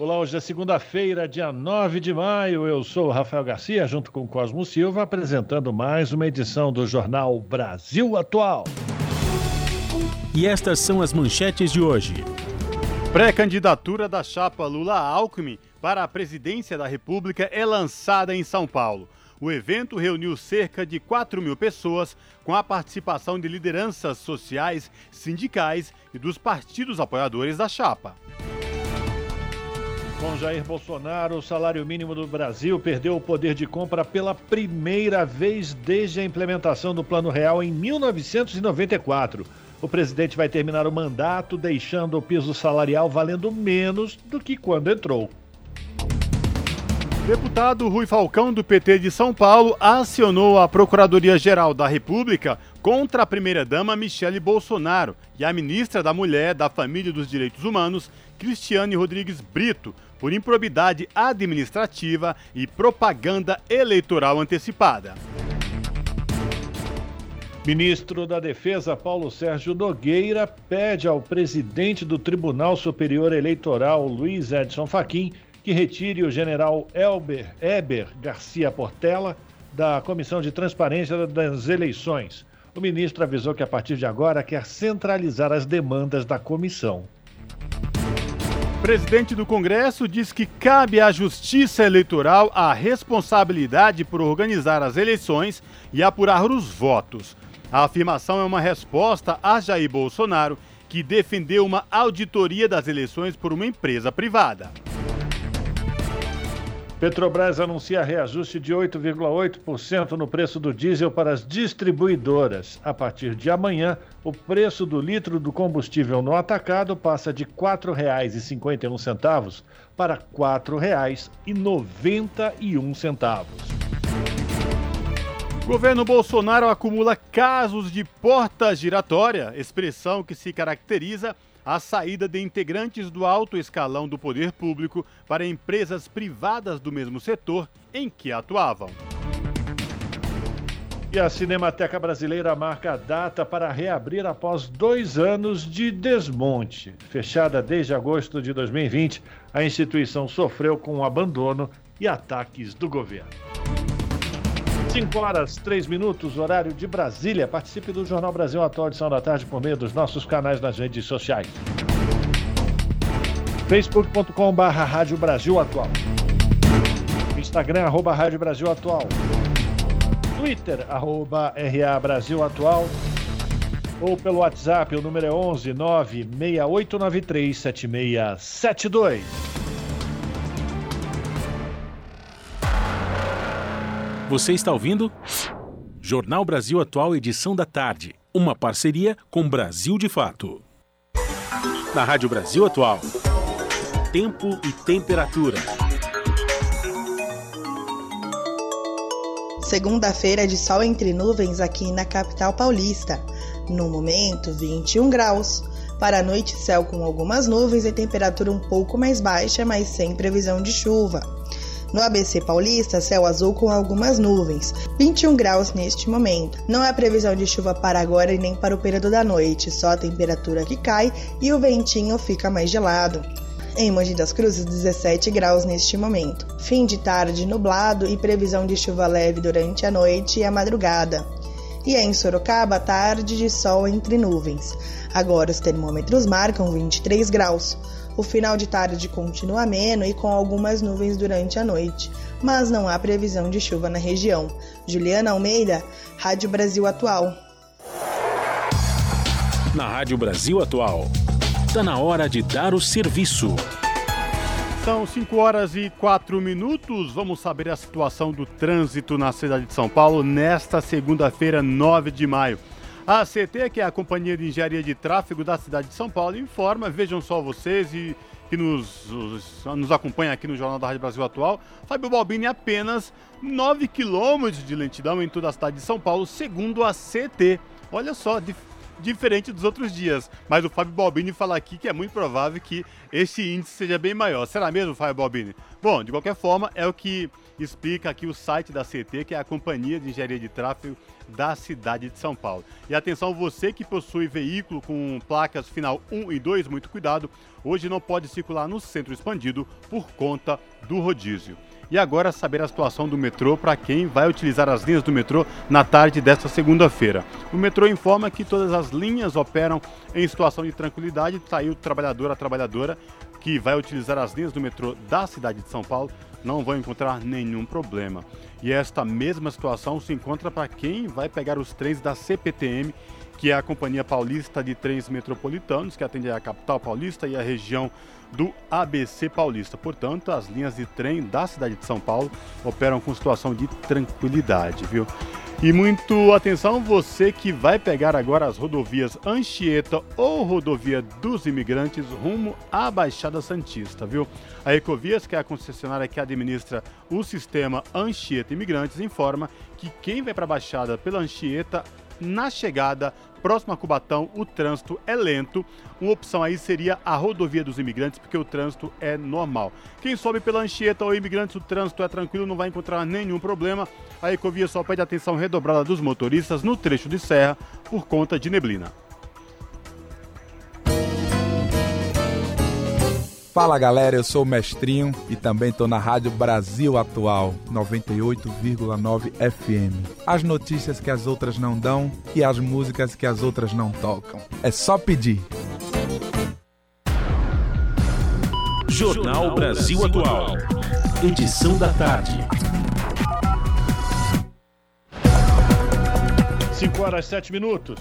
Olá, hoje é segunda-feira, dia 9 de maio. Eu sou o Rafael Garcia, junto com Cosmo Silva, apresentando mais uma edição do Jornal Brasil Atual. E estas são as manchetes de hoje. Pré-candidatura da chapa Lula-Alckmin para a presidência da República é lançada em São Paulo. O evento reuniu cerca de 4 mil pessoas, com a participação de lideranças sociais, sindicais e dos partidos apoiadores da chapa. Com Jair Bolsonaro, o salário mínimo do Brasil perdeu o poder de compra pela primeira vez desde a implementação do Plano Real em 1994. O presidente vai terminar o mandato deixando o piso salarial valendo menos do que quando entrou. Deputado Rui Falcão, do PT de São Paulo, acionou a Procuradoria-Geral da República contra a primeira-dama Michele Bolsonaro e a ministra da Mulher, da Família e dos Direitos Humanos, Cristiane Rodrigues Brito, por improbidade administrativa e propaganda eleitoral antecipada. Ministro da Defesa Paulo Sérgio Nogueira pede ao presidente do Tribunal Superior Eleitoral, Luiz Edson Fachin, que retire o general Elber Eber Garcia Portela da Comissão de Transparência das Eleições. O ministro avisou que a partir de agora quer centralizar as demandas da comissão. Presidente do Congresso diz que cabe à Justiça Eleitoral a responsabilidade por organizar as eleições e apurar os votos. A afirmação é uma resposta a Jair Bolsonaro, que defendeu uma auditoria das eleições por uma empresa privada. Petrobras anuncia reajuste de 8,8% no preço do diesel para as distribuidoras. A partir de amanhã, o preço do litro do combustível no atacado passa de R$ 4,51 para R$ 4,91. Governo Bolsonaro acumula casos de porta giratória, expressão que se caracteriza a saída de integrantes do alto escalão do poder público para empresas privadas do mesmo setor em que atuavam. E a Cinemateca Brasileira marca a data para reabrir após dois anos de desmonte. Fechada desde agosto de 2020, a instituição sofreu com o abandono e ataques do governo. 5 horas, 3 minutos, horário de Brasília. Participe do Jornal Brasil Atual, edição da tarde, por meio dos nossos canais nas redes sociais. facebook.com.br Rádio Brasil Atual. Instagram, arroba Rádio Brasil Atual. Twitter, arroba RA Brasil Atual. Ou pelo WhatsApp, o número é 11 96893 Você está ouvindo? Jornal Brasil Atual, edição da tarde. Uma parceria com Brasil de Fato. Na Rádio Brasil Atual. Tempo e temperatura. Segunda-feira de sol entre nuvens aqui na capital paulista. No momento, 21 graus. Para a noite, céu com algumas nuvens e temperatura um pouco mais baixa, mas sem previsão de chuva. No ABC Paulista, céu azul com algumas nuvens, 21 graus neste momento. Não há previsão de chuva para agora e nem para o período da noite, só a temperatura que cai e o ventinho fica mais gelado. Em Mogi das Cruzes, 17 graus neste momento. Fim de tarde nublado e previsão de chuva leve durante a noite e a madrugada. E em Sorocaba, tarde de sol entre nuvens. Agora os termômetros marcam 23 graus. O final de tarde continua ameno e com algumas nuvens durante a noite, mas não há previsão de chuva na região. Juliana Almeida, Rádio Brasil Atual. Na Rádio Brasil Atual, está na hora de dar o serviço. São 5 horas e 4 minutos. Vamos saber a situação do trânsito na cidade de São Paulo nesta segunda-feira, 9 de maio. A ACT, que é a Companhia de Engenharia de Tráfego da cidade de São Paulo, informa, vejam só vocês e, que nos, nos acompanha aqui no Jornal da Rádio Brasil Atual, Fábio Balbini apenas 9 quilômetros de lentidão em toda a cidade de São Paulo, segundo a CT. Olha só, diferente dos outros dias. Mas o Fábio Balbini fala aqui que é muito provável que esse índice seja bem maior. Será mesmo, Fábio Balbini? Bom, de qualquer forma, é o que explica aqui o site da CT, que é a Companhia de Engenharia de Tráfego da cidade de São Paulo. E atenção, você que possui veículo com placas final 1 e 2, muito cuidado, hoje não pode circular no centro expandido por conta do rodízio. E agora saber a situação do metrô para quem vai utilizar as linhas do metrô na tarde desta segunda-feira. O metrô informa que todas as linhas operam em situação de tranquilidade. Saiu o trabalhador, a trabalhadora que vai utilizar as linhas do metrô da cidade de São Paulo não vão encontrar nenhum problema. E esta mesma situação se encontra para quem vai pegar os trens da CPTM, que é a Companhia Paulista de Trens Metropolitanos, que atende a capital paulista e a região do ABC Paulista. Portanto, as linhas de trem da cidade de São Paulo operam com situação de tranquilidade, viu? E muito atenção, você que vai pegar agora as rodovias Anchieta ou rodovia dos imigrantes rumo à Baixada Santista, viu? A Ecovias, que é a concessionária que administra o sistema Anchieta Imigrantes, informa que quem vai para a Baixada pela Anchieta na chegada próximo a Cubatão, o trânsito é lento. Uma opção aí seria a rodovia dos imigrantes, porque o trânsito é normal. Quem sobe pela Anchieta ou imigrantes, o trânsito é tranquilo, não vai encontrar nenhum problema. A Ecovia só pede atenção redobrada dos motoristas no trecho de serra por conta de neblina. Fala galera, eu sou o Mestrinho e também tô na Rádio Brasil Atual 98,9 FM. As notícias que as outras não dão e as músicas que as outras não tocam. É só pedir. Jornal Brasil Atual. Edição da tarde. 5 horas 7 minutos.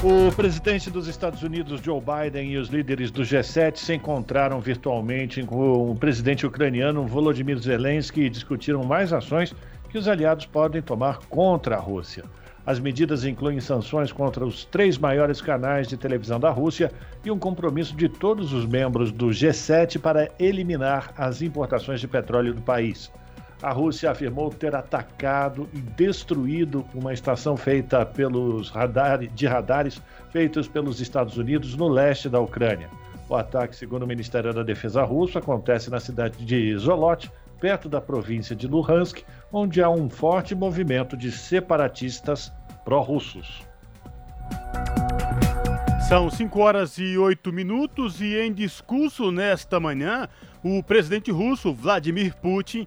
O presidente dos Estados Unidos, Joe Biden, e os líderes do G7 se encontraram virtualmente com o presidente ucraniano Volodymyr Zelensky e discutiram mais ações que os aliados podem tomar contra a Rússia. As medidas incluem sanções contra os três maiores canais de televisão da Rússia e um compromisso de todos os membros do G7 para eliminar as importações de petróleo do país. A Rússia afirmou ter atacado e destruído uma estação feita pelos radar, de radares feitos pelos Estados Unidos no leste da Ucrânia. O ataque, segundo o Ministério da Defesa russo, acontece na cidade de Zolot, perto da província de Luhansk, onde há um forte movimento de separatistas pró-russos. São 5 horas e 8 minutos e em discurso nesta manhã, o presidente russo Vladimir Putin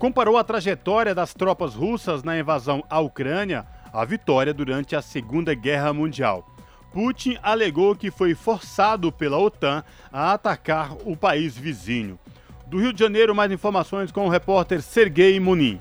comparou a trajetória das tropas russas na invasão à Ucrânia à vitória durante a Segunda Guerra Mundial. Putin alegou que foi forçado pela OTAN a atacar o país vizinho. Do Rio de Janeiro, mais informações com o repórter Sergei Munin.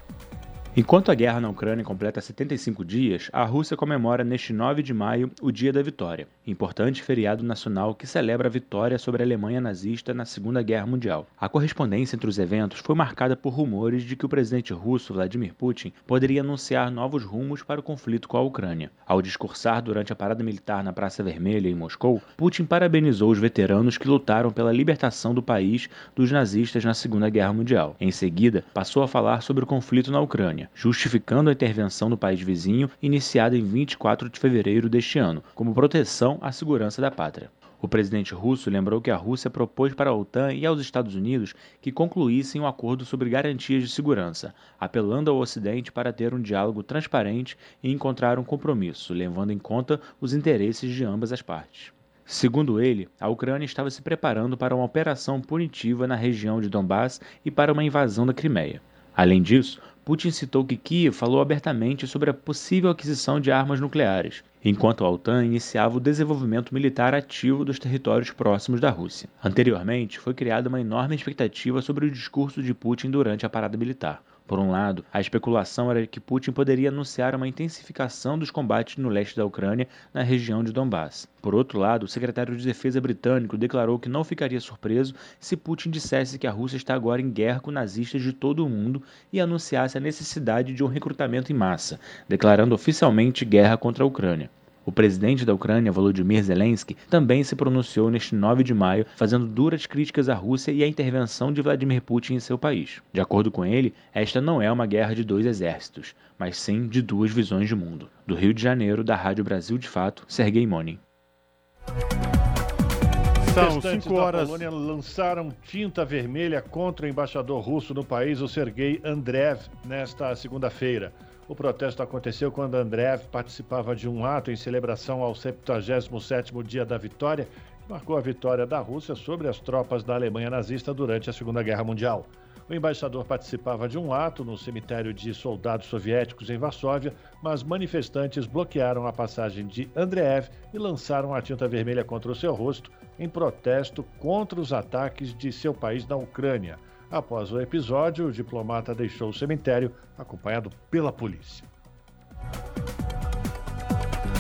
Enquanto a guerra na Ucrânia completa 75 dias, a Rússia comemora neste 9 de maio o Dia da Vitória, importante feriado nacional que celebra a vitória sobre a Alemanha nazista na Segunda Guerra Mundial. A correspondência entre os eventos foi marcada por rumores de que o presidente russo Vladimir Putin poderia anunciar novos rumos para o conflito com a Ucrânia. Ao discursar durante a parada militar na Praça Vermelha em Moscou, Putin parabenizou os veteranos que lutaram pela libertação do país dos nazistas na Segunda Guerra Mundial. Em seguida, passou a falar sobre o conflito na Ucrânia justificando a intervenção no país vizinho iniciada em 24 de fevereiro deste ano, como proteção à segurança da pátria. O presidente russo lembrou que a Rússia propôs para a OTAN e aos Estados Unidos que concluíssem um acordo sobre garantias de segurança, apelando ao Ocidente para ter um diálogo transparente e encontrar um compromisso, levando em conta os interesses de ambas as partes. Segundo ele, a Ucrânia estava se preparando para uma operação punitiva na região de Donbass e para uma invasão da Crimeia. Além disso, Putin citou que Kiev falou abertamente sobre a possível aquisição de armas nucleares, enquanto a OTAN iniciava o desenvolvimento militar ativo dos territórios próximos da Rússia. Anteriormente, foi criada uma enorme expectativa sobre o discurso de Putin durante a parada militar. Por um lado, a especulação era que Putin poderia anunciar uma intensificação dos combates no leste da Ucrânia, na região de Donbass. Por outro lado, o secretário de Defesa britânico declarou que não ficaria surpreso se Putin dissesse que a Rússia está agora em guerra com nazistas de todo o mundo e anunciasse a necessidade de um recrutamento em massa, declarando oficialmente guerra contra a Ucrânia. O presidente da Ucrânia, Volodymyr Zelensky, também se pronunciou neste 9 de maio, fazendo duras críticas à Rússia e à intervenção de Vladimir Putin em seu país. De acordo com ele, esta não é uma guerra de dois exércitos, mas sim de duas visões de mundo. Do Rio de Janeiro, da Rádio Brasil de Fato, Sergei Monin. São cinco horas. Da Polônia lançaram tinta vermelha contra o embaixador russo no país, o Sergei Andreev, nesta segunda-feira. O protesto aconteceu quando Andreev participava de um ato em celebração ao 77º dia da vitória, que marcou a vitória da Rússia sobre as tropas da Alemanha nazista durante a Segunda Guerra Mundial. O embaixador participava de um ato no cemitério de soldados soviéticos em Varsóvia, mas manifestantes bloquearam a passagem de Andreev e lançaram a tinta vermelha contra o seu rosto em protesto contra os ataques de seu país na Ucrânia. Após o episódio, o diplomata deixou o cemitério acompanhado pela polícia.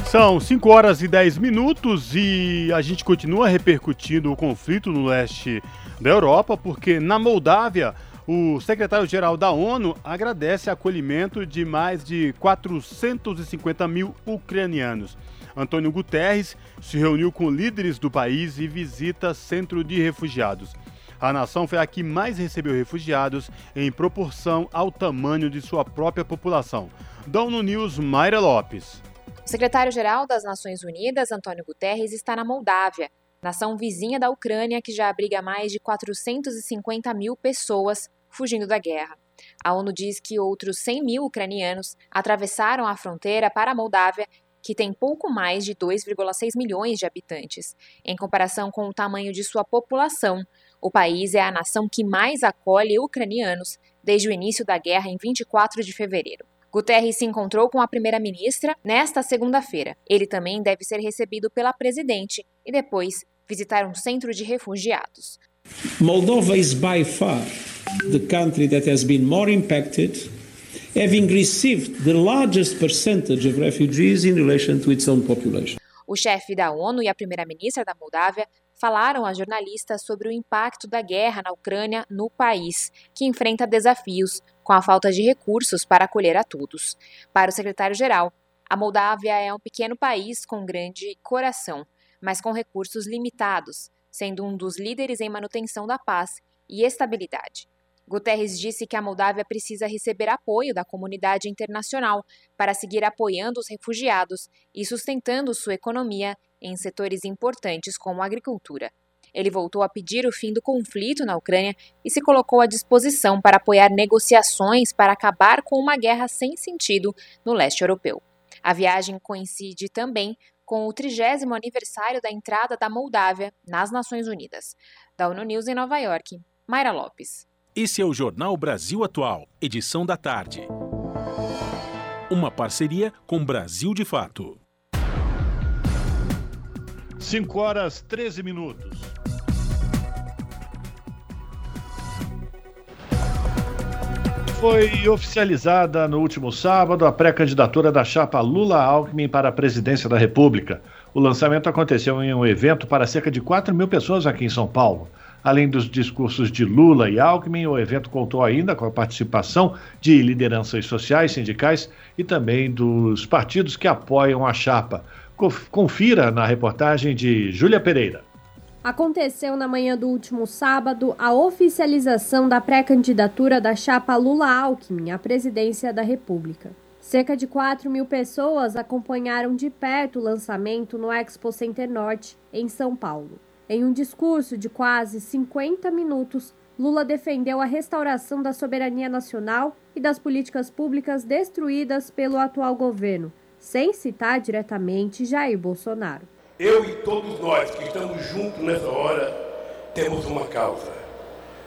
São 5 horas e 10 minutos e a gente continua repercutindo o conflito no leste da Europa, porque na Moldávia o secretário-geral da ONU agradece acolhimento de mais de 450 mil ucranianos. Antônio Guterres se reuniu com líderes do país e visita centro de refugiados. A nação foi a que mais recebeu refugiados em proporção ao tamanho de sua própria população. Da ONU News, Mayra Lopes. O secretário-geral das Nações Unidas, Antônio Guterres, está na Moldávia, nação vizinha da Ucrânia que já abriga mais de 450 mil pessoas fugindo da guerra. A ONU diz que outros 100 mil ucranianos atravessaram a fronteira para a Moldávia, que tem pouco mais de 2,6 milhões de habitantes. Em comparação com o tamanho de sua população, o país é a nação que mais acolhe ucranianos desde o início da guerra em 24 de fevereiro. Guterres se encontrou com a primeira-ministra nesta segunda-feira. Ele também deve ser recebido pela presidente e depois visitar um centro de refugiados. Moldova is by far the country that has been more impacted, having received the largest percentage of refugees in relation to its own population. O chefe da ONU e a primeira-ministra da Moldávia falaram a jornalistas sobre o impacto da guerra na Ucrânia no país, que enfrenta desafios com a falta de recursos para acolher a todos. Para o secretário-geral, a Moldávia é um pequeno país com grande coração, mas com recursos limitados, sendo um dos líderes em manutenção da paz e estabilidade. Guterres disse que a Moldávia precisa receber apoio da comunidade internacional para seguir apoiando os refugiados e sustentando sua economia em setores importantes como a agricultura. Ele voltou a pedir o fim do conflito na Ucrânia e se colocou à disposição para apoiar negociações para acabar com uma guerra sem sentido no leste europeu. A viagem coincide também com o trigésimo aniversário da entrada da Moldávia nas Nações Unidas. Da ONU News em Nova York, Mayra Lopes. Esse é o Jornal Brasil Atual, edição da tarde. Uma parceria com Brasil de Fato. 5 horas 13 minutos. Foi oficializada no último sábado a pré-candidatura da chapa Lula-Alckmin para a presidência da República. O lançamento aconteceu em um evento para cerca de 4 mil pessoas aqui em São Paulo. Além dos discursos de Lula e Alckmin, o evento contou ainda com a participação de lideranças sociais, sindicais e também dos partidos que apoiam a chapa. Confira na reportagem de Júlia Pereira. Aconteceu na manhã do último sábado a oficialização da pré-candidatura da chapa Lula-Alckmin à presidência da República. Cerca de 4 mil pessoas acompanharam de perto o lançamento no Expo Center Norte, em São Paulo. Em um discurso de quase 50 minutos, Lula defendeu a restauração da soberania nacional e das políticas públicas destruídas pelo atual governo, sem citar diretamente Jair Bolsonaro. Eu e todos nós que estamos juntos nessa hora temos uma causa: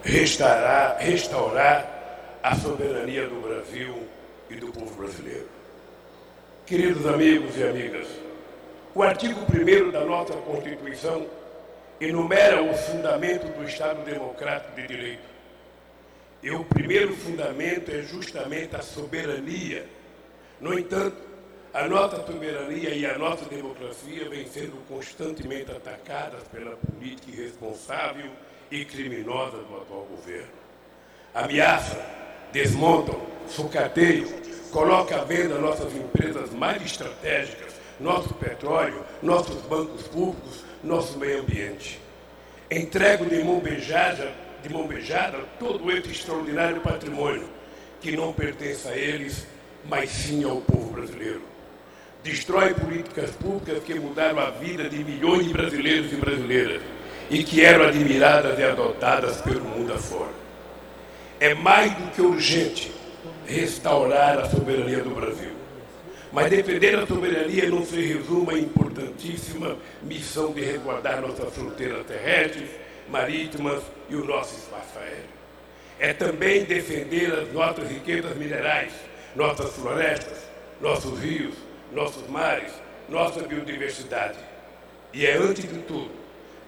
restaurar, restaurar a soberania do Brasil e do povo brasileiro. Queridos amigos e amigas, o artigo 1 da nossa Constituição enumera o fundamento do Estado Democrático de Direito. E o primeiro fundamento é justamente a soberania. No entanto, a nossa soberania e a nossa democracia vêm sendo constantemente atacadas pela política irresponsável e criminosa do atual governo. Ameaçam, desmontam, sucateiam, colocam à venda nossas empresas mais estratégicas, nosso petróleo, nossos bancos públicos, nosso meio ambiente. Entrego de mão beijada, de mão beijada todo esse extraordinário patrimônio que não pertence a eles, mas sim ao povo brasileiro. Destrói políticas públicas que mudaram a vida de milhões de brasileiros e brasileiras e que eram admiradas e adotadas pelo mundo afora. É mais do que urgente restaurar a soberania do Brasil. Mas defender a soberania não se resume à importantíssima missão de resguardar nossas fronteiras terrestres, marítimas e o nosso espaço aéreo. É também defender as nossas riquezas minerais, nossas florestas, nossos rios, nossos mares, nossa biodiversidade. E é, antes de tudo,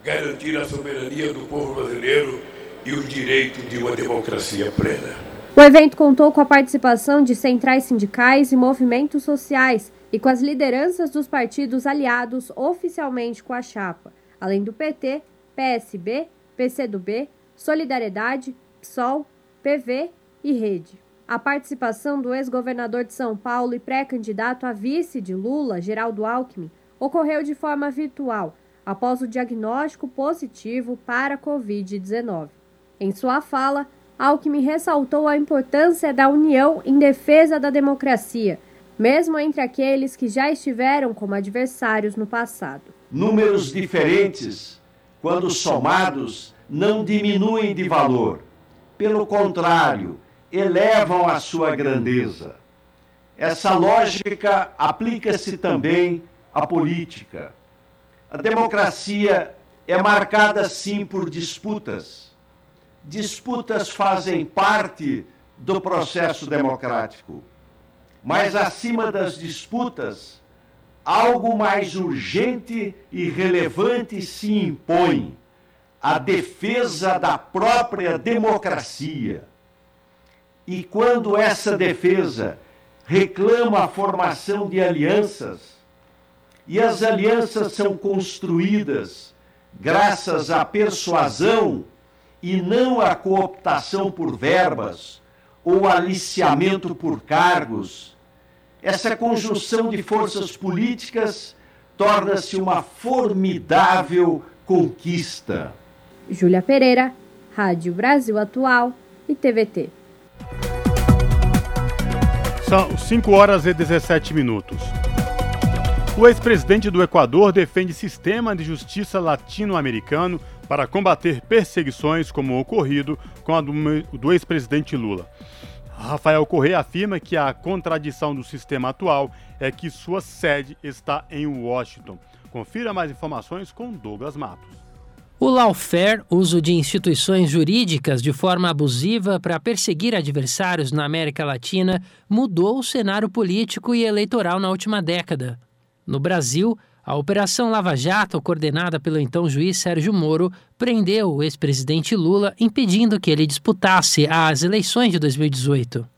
garantir a soberania do povo brasileiro e o direito de uma democracia plena. O evento contou com a participação de centrais sindicais e movimentos sociais e com as lideranças dos partidos aliados oficialmente com a chapa, além do PT, PSB, PCdoB, Solidariedade, PSOL, PV e Rede. A participação do ex-governador de São Paulo e pré-candidato a vice de Lula, Geraldo Alckmin, ocorreu de forma virtual, após o diagnóstico positivo para a Covid-19. Em sua fala, Alckmin ressaltou a importância da união em defesa da democracia, mesmo entre aqueles que já estiveram como adversários no passado. Números diferentes, quando somados, não diminuem de valor. Pelo contrário, elevam a sua grandeza. Essa lógica aplica-se também à política. A democracia é marcada sim por disputas. Disputas fazem parte do processo democrático. Mas acima das disputas, algo mais urgente e relevante se impõe: a defesa da própria democracia e quando essa defesa reclama a formação de alianças, e as alianças são construídas graças à persuasão e não à cooptação por verbas ou aliciamento por cargos, essa conjunção de forças políticas torna-se uma formidável conquista. Júlia Pereira, Rádio Brasil Atual e TVT. São 5 horas e 17 minutos. O ex-presidente do Equador defende sistema de justiça latino-americano para combater perseguições como ocorrido com a do ex-presidente Lula. Rafael Correa afirma que a contradição do sistema atual é que sua sede está em Washington. Confira mais informações com Douglas Matos. O lawfare, uso de instituições jurídicas de forma abusiva para perseguir adversários na América Latina, mudou o cenário político e eleitoral na última década. No Brasil, a Operação Lava Jato, coordenada pelo então juiz Sérgio Moro, prendeu o ex-presidente Lula, impedindo que ele disputasse as eleições de 2018.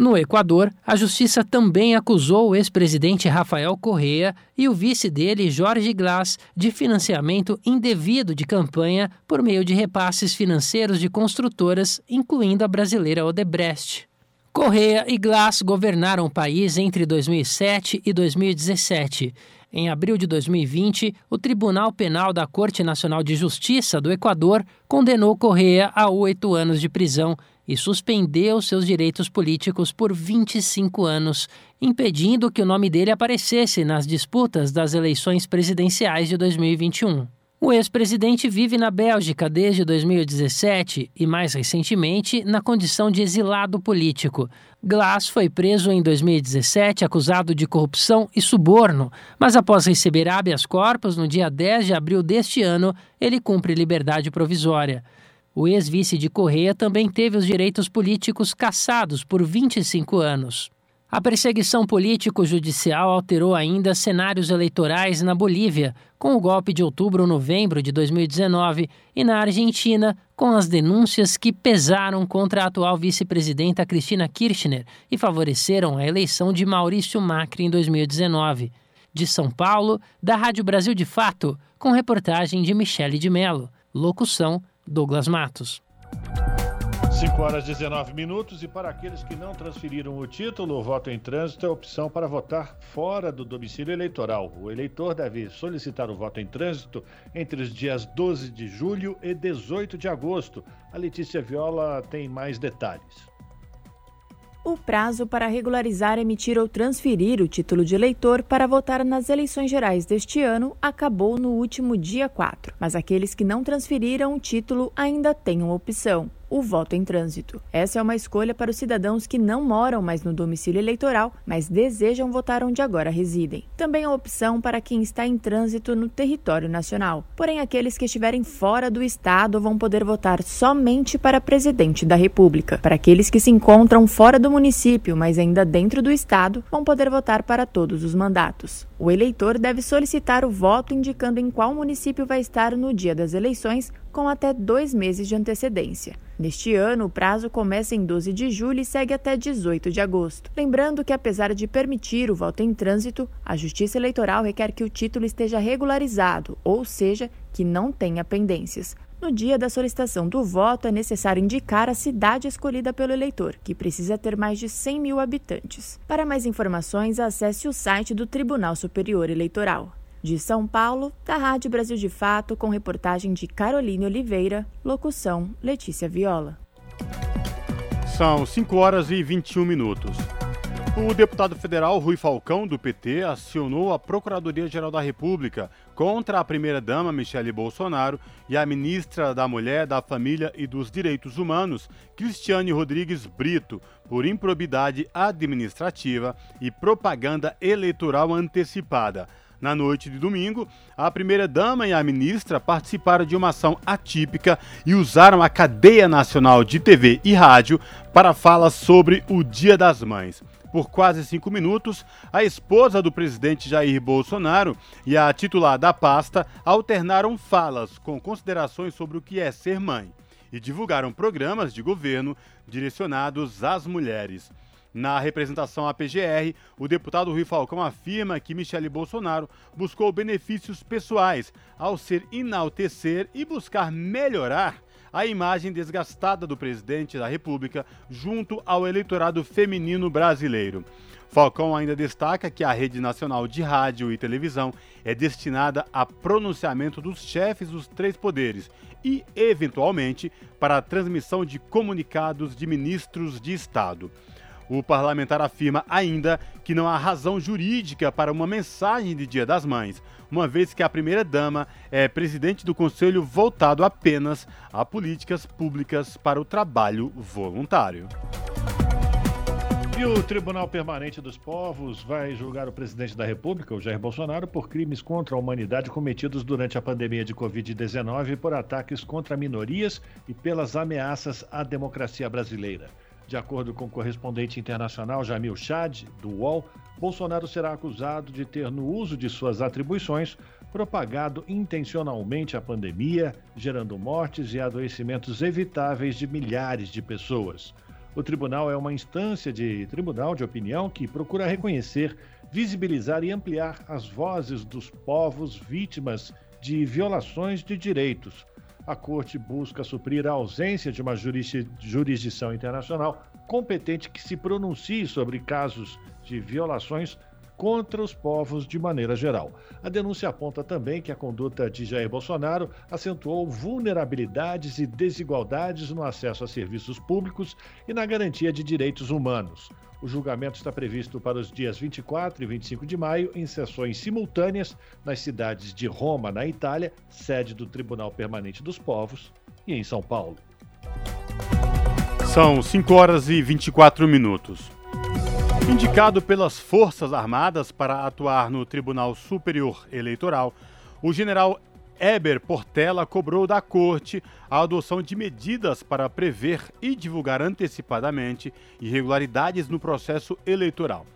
No Equador, a justiça também acusou o ex-presidente Rafael Correa e o vice dele, Jorge Glass, de financiamento indevido de campanha por meio de repasses financeiros de construtoras, incluindo a brasileira Odebrecht. Correa e Glass governaram o país entre 2007 e 2017. Em abril de 2020, o Tribunal Penal da Corte Nacional de Justiça do Equador condenou Correa a oito anos de prisão e suspendeu seus direitos políticos por 25 anos, impedindo que o nome dele aparecesse nas disputas das eleições presidenciais de 2021. O ex-presidente vive na Bélgica desde 2017 e, mais recentemente, na condição de exilado político. Glass foi preso em 2017 acusado de corrupção e suborno, mas após receber habeas corpus no dia 10 de abril deste ano, ele cumpre liberdade provisória. O ex-vice de Correia também teve os direitos políticos cassados por 25 anos. A perseguição político-judicial alterou ainda cenários eleitorais na Bolívia, com o golpe de outubro-novembro de 2019, e na Argentina, com as denúncias que pesaram contra a atual vice-presidenta Cristina Kirchner e favoreceram a eleição de Maurício Macri em 2019. De São Paulo, da Rádio Brasil de Fato, com reportagem de Michele de Mello. Locução: Douglas Matos. 5 horas 19 minutos e para aqueles que não transferiram o título, o voto em trânsito é a opção para votar fora do domicílio eleitoral. O eleitor deve solicitar o voto em trânsito entre os dias 12 de julho e 18 de agosto. A Letícia Viola tem mais detalhes. O prazo para regularizar, emitir ou transferir o título de eleitor para votar nas eleições gerais deste ano acabou no último dia 4, mas aqueles que não transferiram o título ainda têm uma opção o voto em trânsito. Essa é uma escolha para os cidadãos que não moram mais no domicílio eleitoral, mas desejam votar onde agora residem. Também a opção para quem está em trânsito no território nacional. Porém, aqueles que estiverem fora do estado vão poder votar somente para presidente da República. Para aqueles que se encontram fora do município, mas ainda dentro do estado, vão poder votar para todos os mandatos. O eleitor deve solicitar o voto indicando em qual município vai estar no dia das eleições com até dois meses de antecedência. Neste ano, o prazo começa em 12 de julho e segue até 18 de agosto. Lembrando que, apesar de permitir o voto em trânsito, a Justiça Eleitoral requer que o título esteja regularizado, ou seja, que não tenha pendências. No dia da solicitação do voto, é necessário indicar a cidade escolhida pelo eleitor, que precisa ter mais de 100 mil habitantes. Para mais informações, acesse o site do Tribunal Superior Eleitoral. De São Paulo, da Rádio Brasil de Fato, com reportagem de Caroline Oliveira, locução Letícia Viola. São 5 horas e 21 minutos. O deputado federal Rui Falcão, do PT, acionou a Procuradoria-Geral da República contra a primeira-dama Michele Bolsonaro e a ministra da Mulher, da Família e dos Direitos Humanos, Cristiane Rodrigues Brito, por improbidade administrativa e propaganda eleitoral antecipada. Na noite de domingo, a primeira-dama e a ministra participaram de uma ação atípica e usaram a cadeia nacional de TV e rádio para falas sobre o Dia das Mães. Por quase cinco minutos, a esposa do presidente Jair Bolsonaro e a titular da pasta alternaram falas com considerações sobre o que é ser mãe e divulgaram programas de governo direcionados às mulheres. Na representação à PGR, o deputado Rui Falcão afirma que Michele Bolsonaro buscou benefícios pessoais ao ser enaltecer e buscar melhorar a imagem desgastada do presidente da República junto ao eleitorado feminino brasileiro. Falcão ainda destaca que a rede nacional de rádio e televisão é destinada a pronunciamento dos chefes dos três poderes e, eventualmente, para a transmissão de comunicados de ministros de Estado. O parlamentar afirma ainda que não há razão jurídica para uma mensagem de Dia das Mães, uma vez que a primeira-dama é presidente do conselho voltado apenas a políticas públicas para o trabalho voluntário. E o Tribunal Permanente dos Povos vai julgar o presidente da República, o Jair Bolsonaro, por crimes contra a humanidade cometidos durante a pandemia de Covid-19 por ataques contra minorias e pelas ameaças à democracia brasileira. De acordo com o correspondente internacional Jamil Chad, do UOL, Bolsonaro será acusado de ter, no uso de suas atribuições, propagado intencionalmente a pandemia, gerando mortes e adoecimentos evitáveis de milhares de pessoas. O tribunal é uma instância de tribunal de opinião que procura reconhecer, visibilizar e ampliar as vozes dos povos vítimas de violações de direitos, a Corte busca suprir a ausência de uma jurisdição internacional competente que se pronuncie sobre casos de violações contra os povos de maneira geral. A denúncia aponta também que a conduta de Jair Bolsonaro acentuou vulnerabilidades e desigualdades no acesso a serviços públicos e na garantia de direitos humanos. O julgamento está previsto para os dias 24 e 25 de maio, em sessões simultâneas nas cidades de Roma, na Itália, sede do Tribunal Permanente dos Povos, e em São Paulo. São 5 horas e 24 minutos. Indicado pelas Forças Armadas para atuar no Tribunal Superior Eleitoral, o general Eber Portela cobrou da corte a adoção de medidas para prever e divulgar antecipadamente irregularidades no processo eleitoral.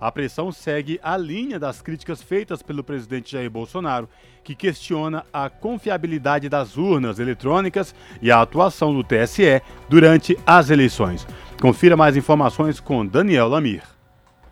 A pressão segue a linha das críticas feitas pelo presidente Jair Bolsonaro, que questiona a confiabilidade das urnas eletrônicas e a atuação do TSE durante as eleições. Confira mais informações com Daniel Lamir.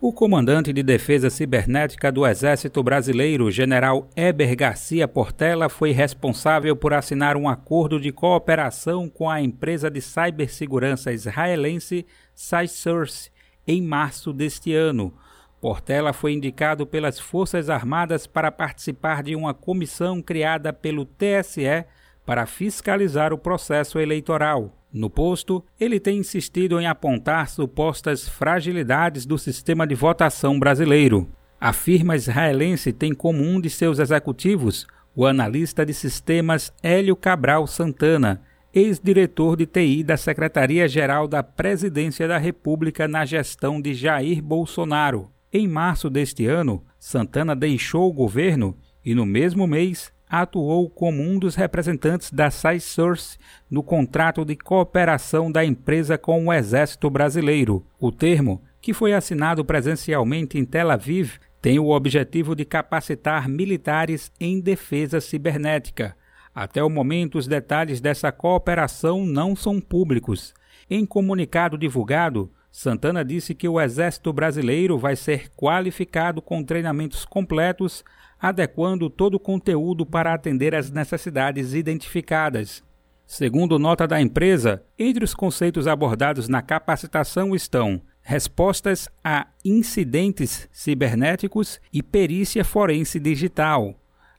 O comandante de defesa cibernética do Exército Brasileiro, general Eber Garcia Portela, foi responsável por assinar um acordo de cooperação com a empresa de cibersegurança israelense SciSource em março deste ano. Portela foi indicado pelas Forças Armadas para participar de uma comissão criada pelo TSE para fiscalizar o processo eleitoral. No posto, ele tem insistido em apontar supostas fragilidades do sistema de votação brasileiro. A firma israelense tem como um de seus executivos o analista de sistemas Hélio Cabral Santana, ex-diretor de TI da Secretaria-Geral da Presidência da República na gestão de Jair Bolsonaro. Em março deste ano, Santana deixou o governo e, no mesmo mês, atuou como um dos representantes da SciSource no contrato de cooperação da empresa com o Exército Brasileiro. O termo, que foi assinado presencialmente em Tel Aviv, tem o objetivo de capacitar militares em defesa cibernética. Até o momento, os detalhes dessa cooperação não são públicos. Em comunicado divulgado, Santana disse que o Exército Brasileiro vai ser qualificado com treinamentos completos adequando todo o conteúdo para atender às necessidades identificadas. Segundo nota da empresa, entre os conceitos abordados na capacitação estão respostas a incidentes cibernéticos e perícia forense digital.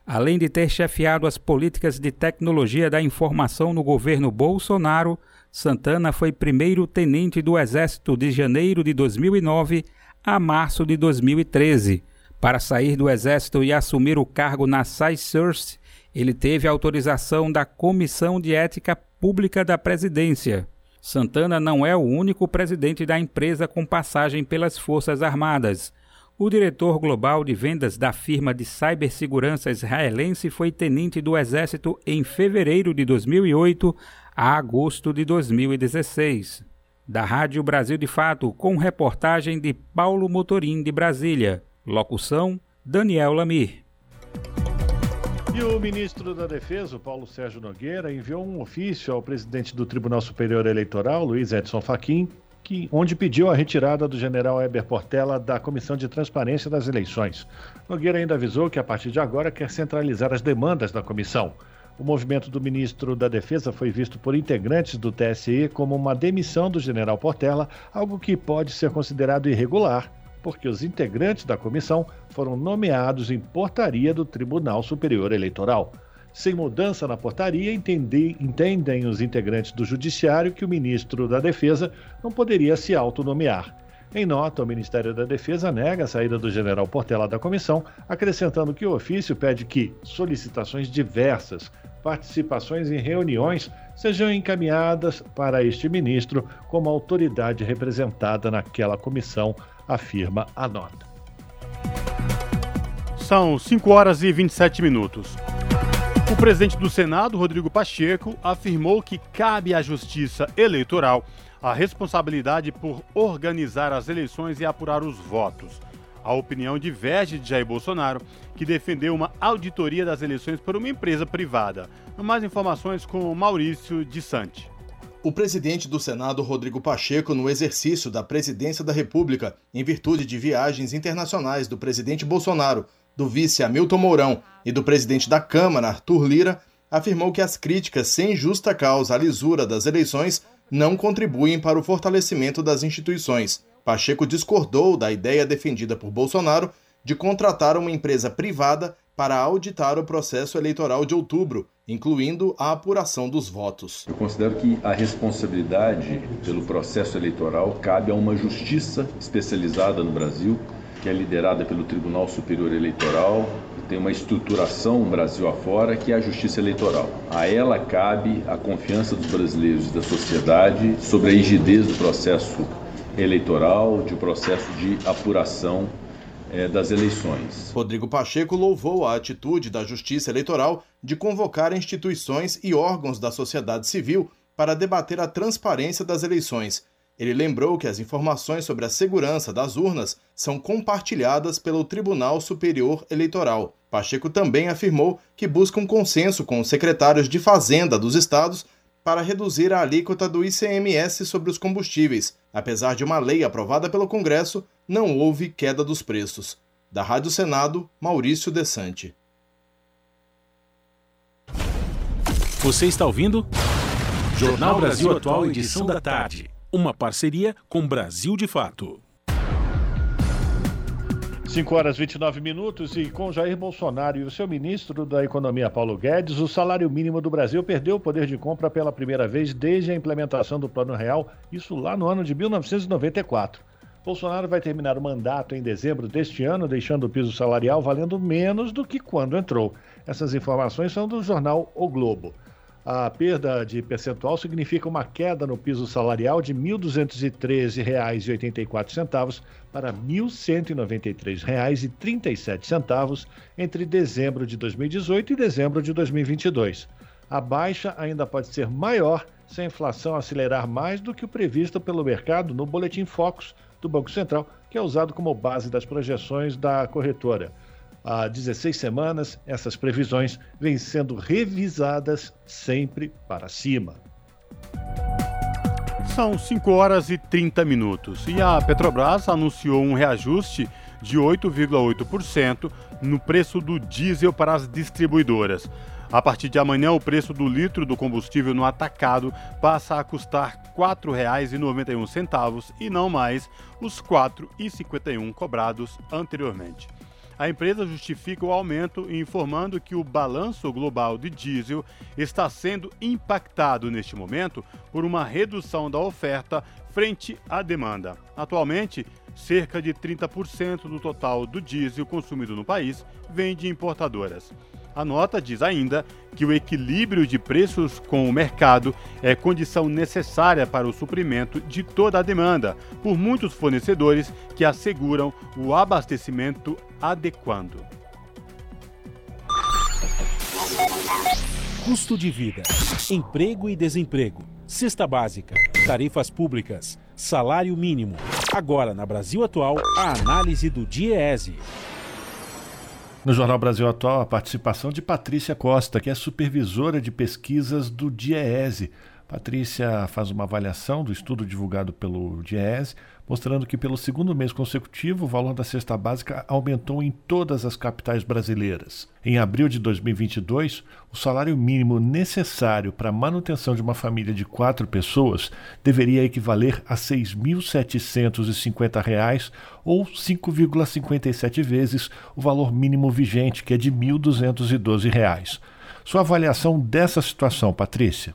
Além de ter chefiado as políticas de tecnologia da informação no governo Bolsonaro, Santana foi primeiro tenente do Exército de janeiro de 2009 a março de 2013 para sair do Exército e assumir o cargo na SciSource, ele teve autorização da Comissão de Ética Pública da Presidência. Santana não é o único presidente da empresa com passagem pelas Forças Armadas. O diretor global de vendas da firma de cibersegurança israelense foi tenente do Exército em fevereiro de 2008 a agosto de 2016. Da Rádio Brasil de Fato, com reportagem de Paulo Motorim de Brasília. Locução: Daniel Lamir. E o ministro da Defesa, Paulo Sérgio Nogueira, enviou um ofício ao presidente do Tribunal Superior Eleitoral, Luiz Edson Fachin, que, onde pediu a retirada do general Heber Portela da Comissão de Transparência das Eleições. Nogueira ainda avisou que, a partir de agora, quer centralizar as demandas da comissão. O movimento do ministro da Defesa foi visto por integrantes do TSE como uma demissão do general Portela, algo que pode ser considerado irregular porque os integrantes da comissão foram nomeados em portaria do Tribunal Superior Eleitoral. Sem mudança na portaria, entendi, entendem os integrantes do Judiciário que o ministro da Defesa não poderia se autonomear. Em nota, o Ministério da Defesa nega a saída do general Portela da comissão, acrescentando que o ofício pede que solicitações diversas, participações em reuniões sejam encaminhadas para este ministro como autoridade representada naquela comissão afirma a nota. São 5 horas e 27 minutos. O presidente do Senado, Rodrigo Pacheco, afirmou que cabe à Justiça Eleitoral a responsabilidade por organizar as eleições e apurar os votos. A opinião diverge de Jair Bolsonaro, que defendeu uma auditoria das eleições por uma empresa privada. Mais informações com Maurício de Sante. O presidente do Senado, Rodrigo Pacheco, no exercício da presidência da República, em virtude de viagens internacionais do presidente Bolsonaro, do vice Hamilton Mourão e do presidente da Câmara, Arthur Lira, afirmou que as críticas sem justa causa à lisura das eleições não contribuem para o fortalecimento das instituições. Pacheco discordou da ideia defendida por Bolsonaro de contratar uma empresa privada para auditar o processo eleitoral de outubro, incluindo a apuração dos votos. Eu considero que a responsabilidade pelo processo eleitoral cabe a uma justiça especializada no Brasil, que é liderada pelo Tribunal Superior Eleitoral, tem uma estruturação Brasil afora, que é a justiça eleitoral. A ela cabe a confiança dos brasileiros e da sociedade sobre a rigidez do processo eleitoral, de processo de apuração é, das eleições. Rodrigo Pacheco louvou a atitude da Justiça Eleitoral de convocar instituições e órgãos da sociedade civil para debater a transparência das eleições. Ele lembrou que as informações sobre a segurança das urnas são compartilhadas pelo Tribunal Superior Eleitoral. Pacheco também afirmou que busca um consenso com os secretários de Fazenda dos estados para reduzir a alíquota do ICMS sobre os combustíveis. Apesar de uma lei aprovada pelo Congresso, não houve queda dos preços. Da Rádio Senado, Maurício Desante. Você está ouvindo? Jornal Brasil Atual, edição da tarde. Uma parceria com Brasil de Fato. 5 horas e 29 minutos e com Jair Bolsonaro e o seu ministro da Economia, Paulo Guedes, o salário mínimo do Brasil perdeu o poder de compra pela primeira vez desde a implementação do Plano Real, isso lá no ano de 1994. Bolsonaro vai terminar o mandato em dezembro deste ano, deixando o piso salarial valendo menos do que quando entrou. Essas informações são do jornal O Globo. A perda de percentual significa uma queda no piso salarial de R$ 1.213,84 para R$ 1.193,37 entre dezembro de 2018 e dezembro de 2022. A baixa ainda pode ser maior se a inflação acelerar mais do que o previsto pelo mercado no Boletim Focus do Banco Central, que é usado como base das projeções da corretora há 16 semanas, essas previsões vêm sendo revisadas sempre para cima. São 5 horas e 30 minutos e a Petrobras anunciou um reajuste de 8,8% no preço do diesel para as distribuidoras. A partir de amanhã, o preço do litro do combustível no atacado passa a custar R$ 4,91 e não mais os R$ 4,51 cobrados anteriormente. A empresa justifica o aumento informando que o balanço global de diesel está sendo impactado neste momento por uma redução da oferta frente à demanda. Atualmente, cerca de 30% do total do diesel consumido no país vem de importadoras. A nota diz ainda que o equilíbrio de preços com o mercado é condição necessária para o suprimento de toda a demanda, por muitos fornecedores que asseguram o abastecimento adequado. Custo de vida, emprego e desemprego, cesta básica, tarifas públicas, salário mínimo. Agora, na Brasil Atual, a análise do DIEESE. No Jornal Brasil Atual, a participação de Patrícia Costa, que é supervisora de pesquisas do DIEESE. Patrícia faz uma avaliação do estudo divulgado pelo DIEESE, mostrando que pelo segundo mês consecutivo o valor da cesta básica aumentou em todas as capitais brasileiras. Em abril de 2022, o salário mínimo necessário para a manutenção de uma família de quatro pessoas deveria equivaler a R$ 6.750 ou 5,57 vezes o valor mínimo vigente, que é de R$ 1.212. Sua avaliação dessa situação, Patrícia?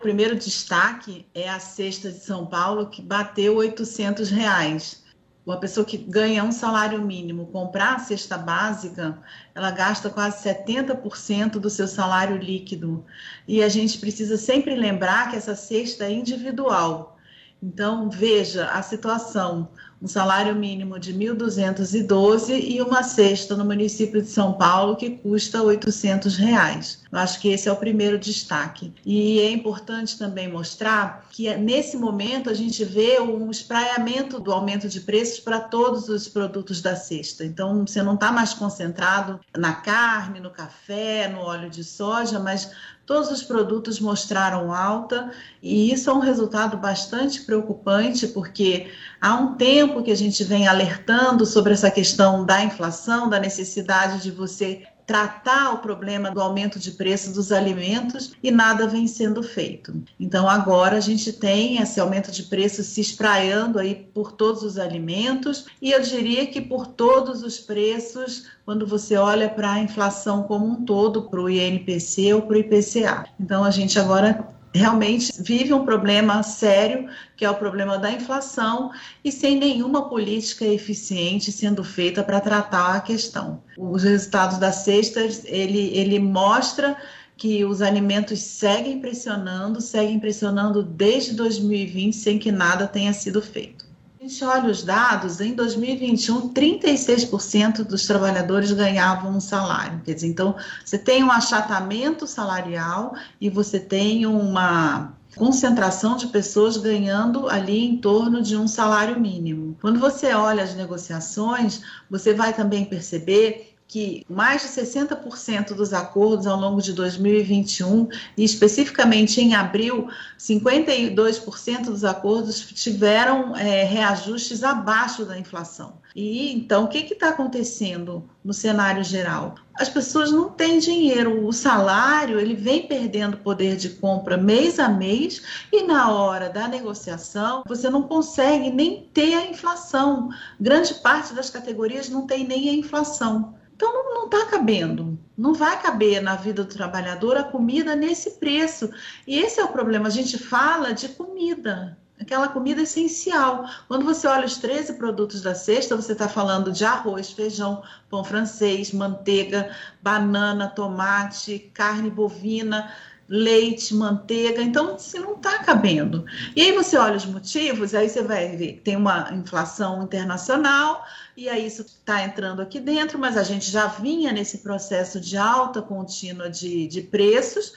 O primeiro destaque é a cesta de São Paulo, que bateu 800 reais. Uma pessoa que ganha um salário mínimo, comprar a cesta básica, ela gasta quase 70% do seu salário líquido. E a gente precisa sempre lembrar que essa cesta é individual. Então, veja a situação um salário mínimo de 1.212 e uma cesta no município de São Paulo que custa 800 reais. Eu acho que esse é o primeiro destaque. E é importante também mostrar que é, nesse momento a gente vê um espraiamento do aumento de preços para todos os produtos da cesta. Então você não está mais concentrado na carne, no café, no óleo de soja, mas Todos os produtos mostraram alta e isso é um resultado bastante preocupante, porque há um tempo que a gente vem alertando sobre essa questão da inflação, da necessidade de você tratar o problema do aumento de preço dos alimentos e nada vem sendo feito. Então agora a gente tem esse aumento de preço se espraiando aí por todos os alimentos e eu diria que por todos os preços quando você olha para a inflação como um todo, para o INPC ou para o IPCA. Então a gente agora realmente vive um problema sério, que é o problema da inflação, e sem nenhuma política eficiente sendo feita para tratar a questão. Os resultados da sexta, ele, ele mostra que os alimentos seguem pressionando, seguem pressionando desde 2020 sem que nada tenha sido feito gente olha os dados, em 2021, 36% dos trabalhadores ganhavam um salário. Quer dizer, então, você tem um achatamento salarial e você tem uma concentração de pessoas ganhando ali em torno de um salário mínimo. Quando você olha as negociações, você vai também perceber que mais de 60% dos acordos ao longo de 2021, e especificamente em abril, 52% dos acordos tiveram é, reajustes abaixo da inflação. E então, o que está acontecendo no cenário geral? As pessoas não têm dinheiro, o salário ele vem perdendo poder de compra mês a mês, e na hora da negociação você não consegue nem ter a inflação. Grande parte das categorias não tem nem a inflação. Então não está cabendo, não vai caber na vida do trabalhador a comida nesse preço. E esse é o problema. A gente fala de comida, aquela comida essencial. Quando você olha os 13 produtos da cesta, você está falando de arroz, feijão, pão francês, manteiga, banana, tomate, carne bovina leite, manteiga, então se não está cabendo. E aí você olha os motivos, aí você vai ver que tem uma inflação internacional, e aí isso está entrando aqui dentro, mas a gente já vinha nesse processo de alta contínua de, de preços,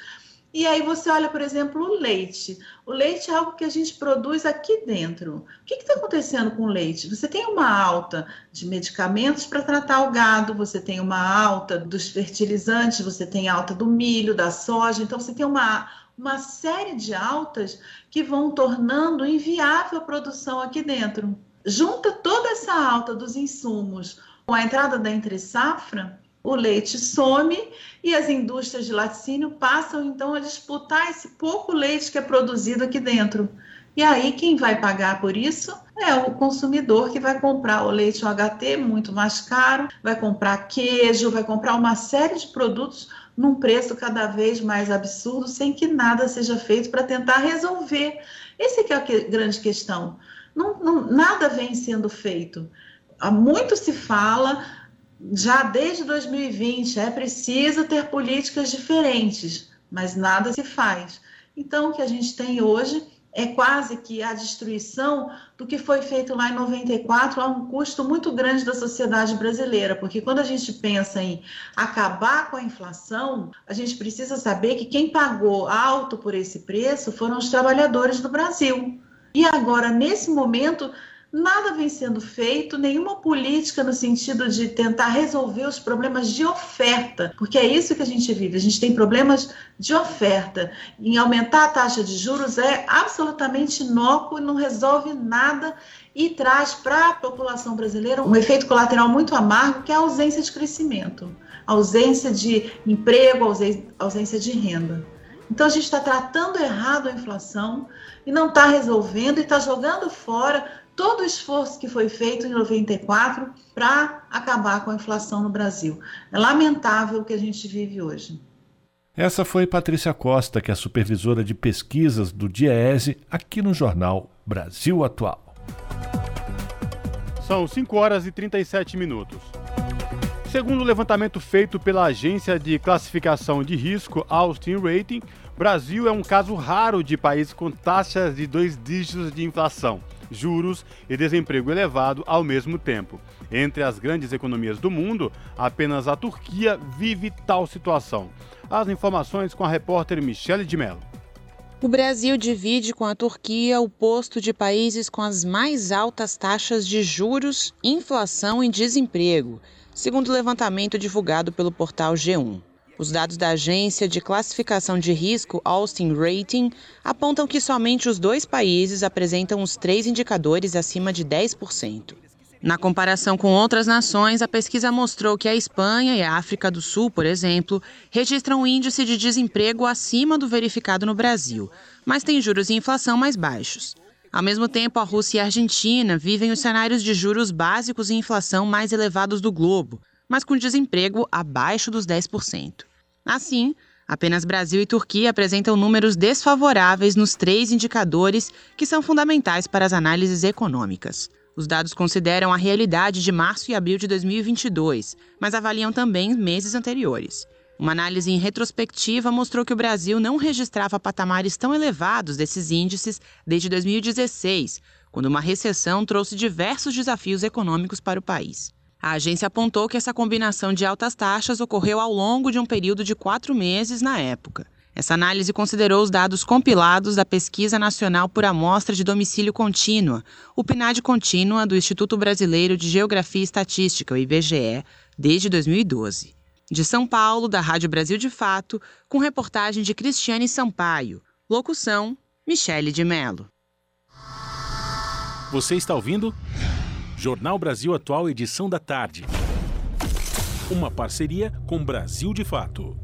e aí você olha, por exemplo, o leite. O leite é algo que a gente produz aqui dentro. O que está acontecendo com o leite? Você tem uma alta de medicamentos para tratar o gado, você tem uma alta dos fertilizantes, você tem alta do milho, da soja, então você tem uma, uma série de altas que vão tornando inviável a produção aqui dentro. Junta toda essa alta dos insumos com a entrada da entre-safra, o leite some e as indústrias de laticínio passam então a disputar esse pouco leite que é produzido aqui dentro. E aí quem vai pagar por isso é o consumidor que vai comprar o leite UHT muito mais caro, vai comprar queijo, vai comprar uma série de produtos num preço cada vez mais absurdo, sem que nada seja feito para tentar resolver. Esse é a grande questão. Não, não, nada vem sendo feito. Há muito se fala já desde 2020 é preciso ter políticas diferentes, mas nada se faz. Então, o que a gente tem hoje é quase que a destruição do que foi feito lá em 94 a um custo muito grande da sociedade brasileira, porque quando a gente pensa em acabar com a inflação, a gente precisa saber que quem pagou alto por esse preço foram os trabalhadores do Brasil. E agora, nesse momento, nada vem sendo feito, nenhuma política no sentido de tentar resolver os problemas de oferta, porque é isso que a gente vive. A gente tem problemas de oferta. Em aumentar a taxa de juros é absolutamente inócuo e não resolve nada e traz para a população brasileira um efeito colateral muito amargo, que é a ausência de crescimento, ausência de emprego, ausência de renda. Então a gente está tratando errado a inflação e não está resolvendo e está jogando fora todo o esforço que foi feito em 94 para acabar com a inflação no Brasil. É lamentável o que a gente vive hoje. Essa foi Patrícia Costa, que é supervisora de pesquisas do DIEESE, aqui no jornal Brasil Atual. São 5 horas e 37 minutos. Segundo o levantamento feito pela agência de classificação de risco Austin Rating, Brasil é um caso raro de país com taxas de dois dígitos de inflação juros e desemprego elevado ao mesmo tempo. Entre as grandes economias do mundo, apenas a Turquia vive tal situação. As informações com a repórter Michele de Mello. O Brasil divide com a Turquia o posto de países com as mais altas taxas de juros, inflação e desemprego, segundo o levantamento divulgado pelo portal G1. Os dados da agência de classificação de risco Austin Rating apontam que somente os dois países apresentam os três indicadores acima de 10%. Na comparação com outras nações, a pesquisa mostrou que a Espanha e a África do Sul, por exemplo, registram um índice de desemprego acima do verificado no Brasil, mas têm juros e inflação mais baixos. Ao mesmo tempo, a Rússia e a Argentina vivem os cenários de juros básicos e inflação mais elevados do globo, mas com desemprego abaixo dos 10%. Assim, apenas Brasil e Turquia apresentam números desfavoráveis nos três indicadores que são fundamentais para as análises econômicas. Os dados consideram a realidade de março e abril de 2022, mas avaliam também meses anteriores. Uma análise em retrospectiva mostrou que o Brasil não registrava patamares tão elevados desses índices desde 2016, quando uma recessão trouxe diversos desafios econômicos para o país. A agência apontou que essa combinação de altas taxas ocorreu ao longo de um período de quatro meses na época. Essa análise considerou os dados compilados da Pesquisa Nacional por Amostra de Domicílio Contínua, o PNAD Contínua do Instituto Brasileiro de Geografia e Estatística, o IBGE, desde 2012. De São Paulo, da Rádio Brasil de Fato, com reportagem de Cristiane Sampaio. Locução: Michele de Mello. Você está ouvindo? Jornal Brasil Atual, edição da tarde. Uma parceria com Brasil de Fato.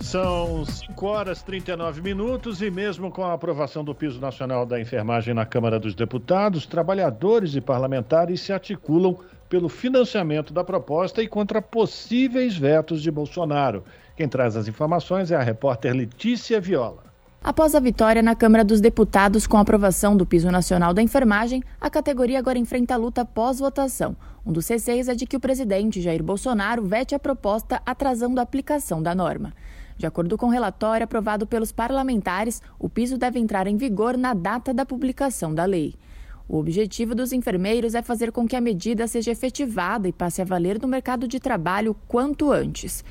São 5 horas e 39 minutos e, mesmo com a aprovação do piso nacional da enfermagem na Câmara dos Deputados, trabalhadores e parlamentares se articulam pelo financiamento da proposta e contra possíveis vetos de Bolsonaro. Quem traz as informações é a repórter Letícia Viola. Após a vitória na Câmara dos Deputados com a aprovação do piso nacional da enfermagem, a categoria agora enfrenta a luta pós-votação. Um dos receios é de que o presidente Jair Bolsonaro vete a proposta, atrasando a aplicação da norma. De acordo com o relatório aprovado pelos parlamentares, o piso deve entrar em vigor na data da publicação da lei. O objetivo dos enfermeiros é fazer com que a medida seja efetivada e passe a valer no mercado de trabalho quanto antes.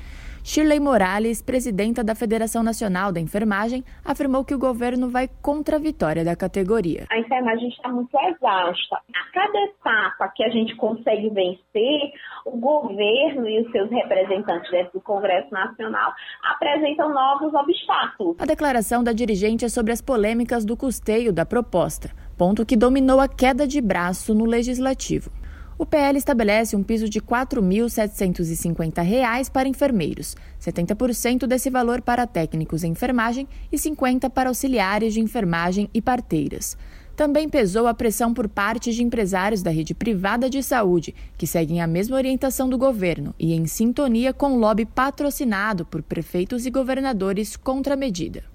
Shirley Morales, presidenta da Federação Nacional da Enfermagem, afirmou que o governo vai contra a vitória da categoria. A enfermagem está muito exausta. A cada etapa que a gente consegue vencer, o governo e os seus representantes dentro do Congresso Nacional apresentam novos obstáculos. A declaração da dirigente é sobre as polêmicas do custeio da proposta, ponto que dominou a queda de braço no legislativo. O PL estabelece um piso de R$ 4.750 para enfermeiros, 70% desse valor para técnicos em enfermagem e 50% para auxiliares de enfermagem e parteiras. Também pesou a pressão por parte de empresários da rede privada de saúde, que seguem a mesma orientação do governo e em sintonia com o lobby patrocinado por prefeitos e governadores contra a medida.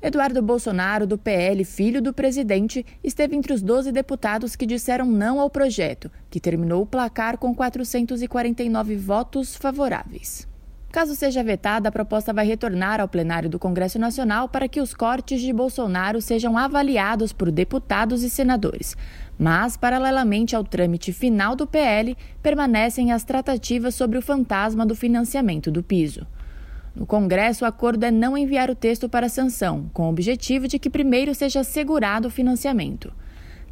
Eduardo Bolsonaro, do PL, filho do presidente, esteve entre os 12 deputados que disseram não ao projeto, que terminou o placar com 449 votos favoráveis. Caso seja vetada, a proposta vai retornar ao plenário do Congresso Nacional para que os cortes de Bolsonaro sejam avaliados por deputados e senadores. Mas, paralelamente ao trâmite final do PL, permanecem as tratativas sobre o fantasma do financiamento do piso. No Congresso, o acordo é não enviar o texto para sanção, com o objetivo de que primeiro seja assegurado o financiamento.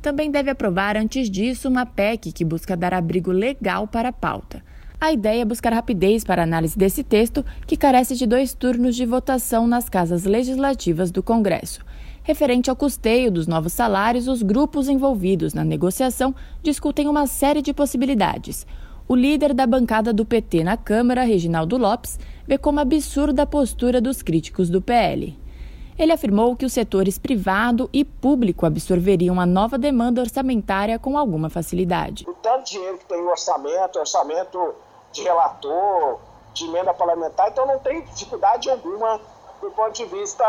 Também deve aprovar, antes disso, uma PEC que busca dar abrigo legal para a pauta. A ideia é buscar rapidez para a análise desse texto, que carece de dois turnos de votação nas casas legislativas do Congresso. Referente ao custeio dos novos salários, os grupos envolvidos na negociação discutem uma série de possibilidades. O líder da bancada do PT na Câmara, Reginaldo Lopes, vê como absurda a postura dos críticos do PL. Ele afirmou que os setores privado e público absorveriam a nova demanda orçamentária com alguma facilidade. O tanto de dinheiro que tem no orçamento, orçamento de relator, de emenda parlamentar, então não tem dificuldade alguma do ponto de vista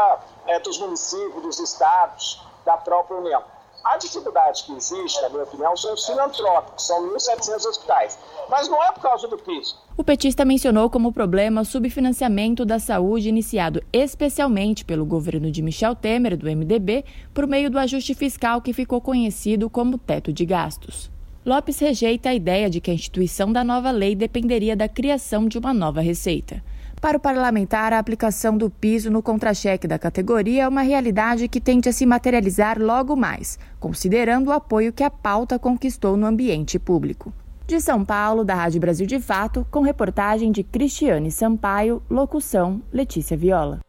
é, dos municípios, dos estados, da própria União. A dificuldade que existe, na minha opinião, são os filantrópicos, são 1.700 hospitais. Mas não é por causa do piso. O petista mencionou como problema o subfinanciamento da saúde iniciado especialmente pelo governo de Michel Temer, do MDB, por meio do ajuste fiscal que ficou conhecido como teto de gastos. Lopes rejeita a ideia de que a instituição da nova lei dependeria da criação de uma nova receita. Para o parlamentar, a aplicação do piso no contra-cheque da categoria é uma realidade que tende a se materializar logo mais, considerando o apoio que a pauta conquistou no ambiente público. De São Paulo, da Rádio Brasil de Fato, com reportagem de Cristiane Sampaio, locução Letícia Viola.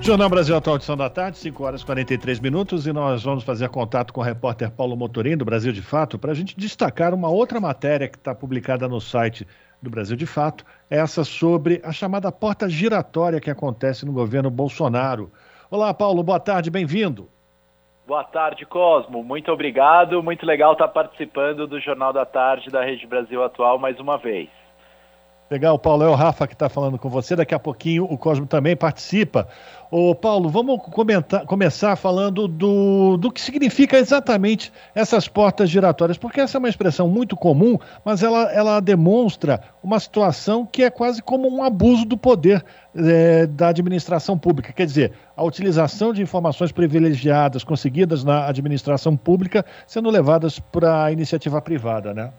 Jornal Brasil Atual edição da tarde, 5 horas e 43 minutos, e nós vamos fazer contato com o repórter Paulo Motorim, do Brasil de Fato, para a gente destacar uma outra matéria que está publicada no site do Brasil de Fato, essa sobre a chamada porta giratória que acontece no governo Bolsonaro. Olá, Paulo, boa tarde, bem-vindo. Boa tarde, Cosmo. Muito obrigado. Muito legal estar participando do Jornal da Tarde da Rede Brasil Atual mais uma vez. Legal, Paulo. É o Rafa que está falando com você. Daqui a pouquinho o Cosmo também participa. Ô, Paulo, vamos comentar, começar falando do, do que significa exatamente essas portas giratórias, porque essa é uma expressão muito comum, mas ela, ela demonstra uma situação que é quase como um abuso do poder é, da administração pública. Quer dizer, a utilização de informações privilegiadas conseguidas na administração pública sendo levadas para a iniciativa privada, né?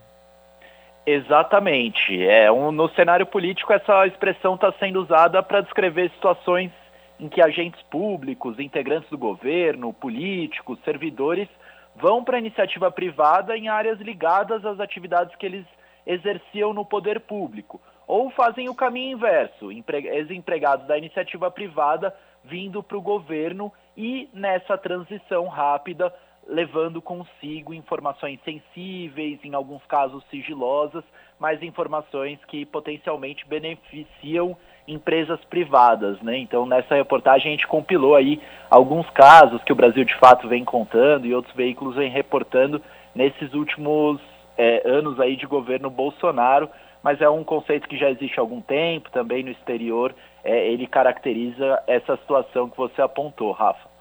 Exatamente. É, um, no cenário político, essa expressão está sendo usada para descrever situações em que agentes públicos, integrantes do governo, políticos, servidores vão para a iniciativa privada em áreas ligadas às atividades que eles exerciam no poder público. Ou fazem o caminho inverso, ex-empregados da iniciativa privada vindo para o governo e nessa transição rápida levando consigo informações sensíveis, em alguns casos sigilosas, mas informações que potencialmente beneficiam empresas privadas, né? Então nessa reportagem a gente compilou aí alguns casos que o Brasil de fato vem contando e outros veículos vêm reportando nesses últimos é, anos aí de governo Bolsonaro, mas é um conceito que já existe há algum tempo, também no exterior, é, ele caracteriza essa situação que você apontou, Rafa.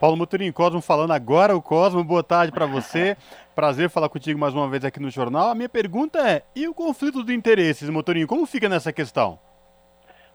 Paulo Motorinho, Cosmo falando agora, o Cosmo, boa tarde para você. Prazer falar contigo mais uma vez aqui no jornal. A minha pergunta é: e o conflito de interesses, Motorinho, como fica nessa questão?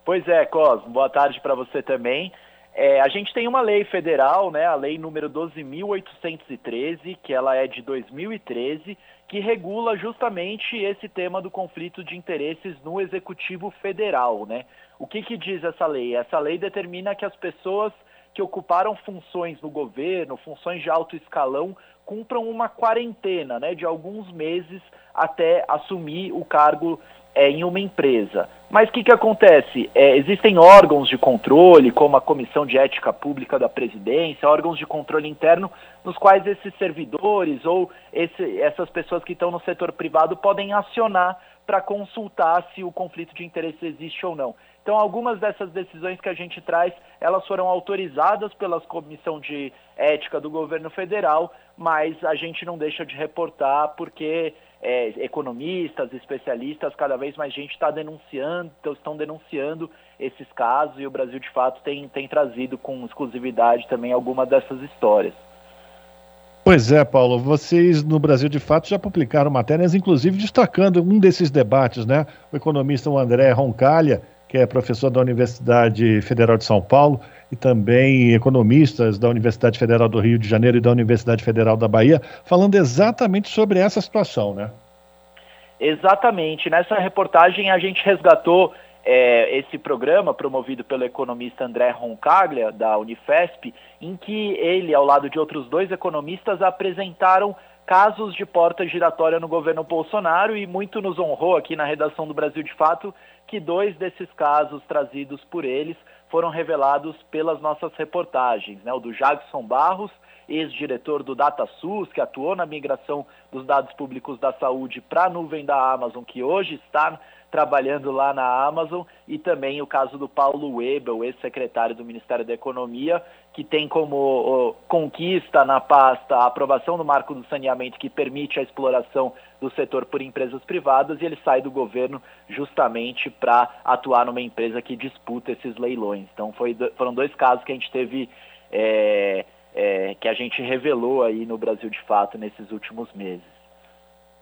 Pois é, Cosmo, boa tarde para você também. É, a gente tem uma lei federal, né, a lei número 12.813, que ela é de 2013, que regula justamente esse tema do conflito de interesses no Executivo Federal, né? O que, que diz essa lei? Essa lei determina que as pessoas que ocuparam funções no governo, funções de alto escalão, cumpram uma quarentena né, de alguns meses até assumir o cargo é, em uma empresa. Mas o que, que acontece? É, existem órgãos de controle, como a Comissão de Ética Pública da Presidência, órgãos de controle interno, nos quais esses servidores ou esse, essas pessoas que estão no setor privado podem acionar para consultar se o conflito de interesse existe ou não. Então, algumas dessas decisões que a gente traz, elas foram autorizadas pela Comissão de Ética do Governo Federal, mas a gente não deixa de reportar porque é, economistas, especialistas, cada vez mais gente está denunciando, estão denunciando esses casos e o Brasil, de fato, tem, tem trazido com exclusividade também algumas dessas histórias. Pois é, Paulo, vocês no Brasil de Fato já publicaram matérias, inclusive destacando um desses debates, né? O economista André Roncalha, que é professor da Universidade Federal de São Paulo e também economistas da Universidade Federal do Rio de Janeiro e da Universidade Federal da Bahia, falando exatamente sobre essa situação, né? Exatamente. Nessa reportagem a gente resgatou é, esse programa promovido pelo economista André Roncaglia, da Unifesp, em que ele, ao lado de outros dois economistas, apresentaram casos de porta giratória no governo Bolsonaro e muito nos honrou aqui na redação do Brasil de Fato que dois desses casos trazidos por eles foram revelados pelas nossas reportagens, né? O do Jackson Barros, ex-diretor do DataSUS, que atuou na migração dos dados públicos da saúde para a nuvem da Amazon, que hoje está trabalhando lá na Amazon, e também o caso do Paulo Webel, ex-secretário do Ministério da Economia, que tem como conquista na pasta a aprovação do marco do saneamento que permite a exploração do setor por empresas privadas, e ele sai do governo justamente para atuar numa empresa que disputa esses leilões. Então foi, foram dois casos que a gente teve. É, é, que a gente revelou aí no Brasil de fato nesses últimos meses.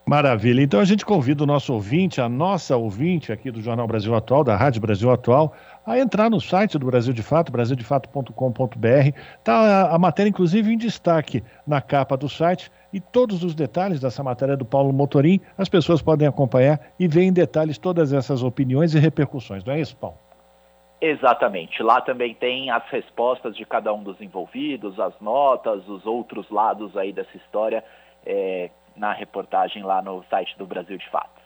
Maravilha. Então a gente convida o nosso ouvinte, a nossa ouvinte aqui do Jornal Brasil Atual, da Rádio Brasil Atual, a entrar no site do Brasil de Fato, brasildefato.com.br. Está a, matéria, inclusive, em destaque na capa do site. E todos os detalhes dessa matéria do Paulo Motorim, as pessoas podem acompanhar e ver em detalhes todas essas opiniões e repercussões. Não é isso, Paulo? Exatamente. Lá também tem as respostas de cada um dos envolvidos, as notas, os outros lados aí dessa história. É, na reportagem lá no site do Brasil de Fato.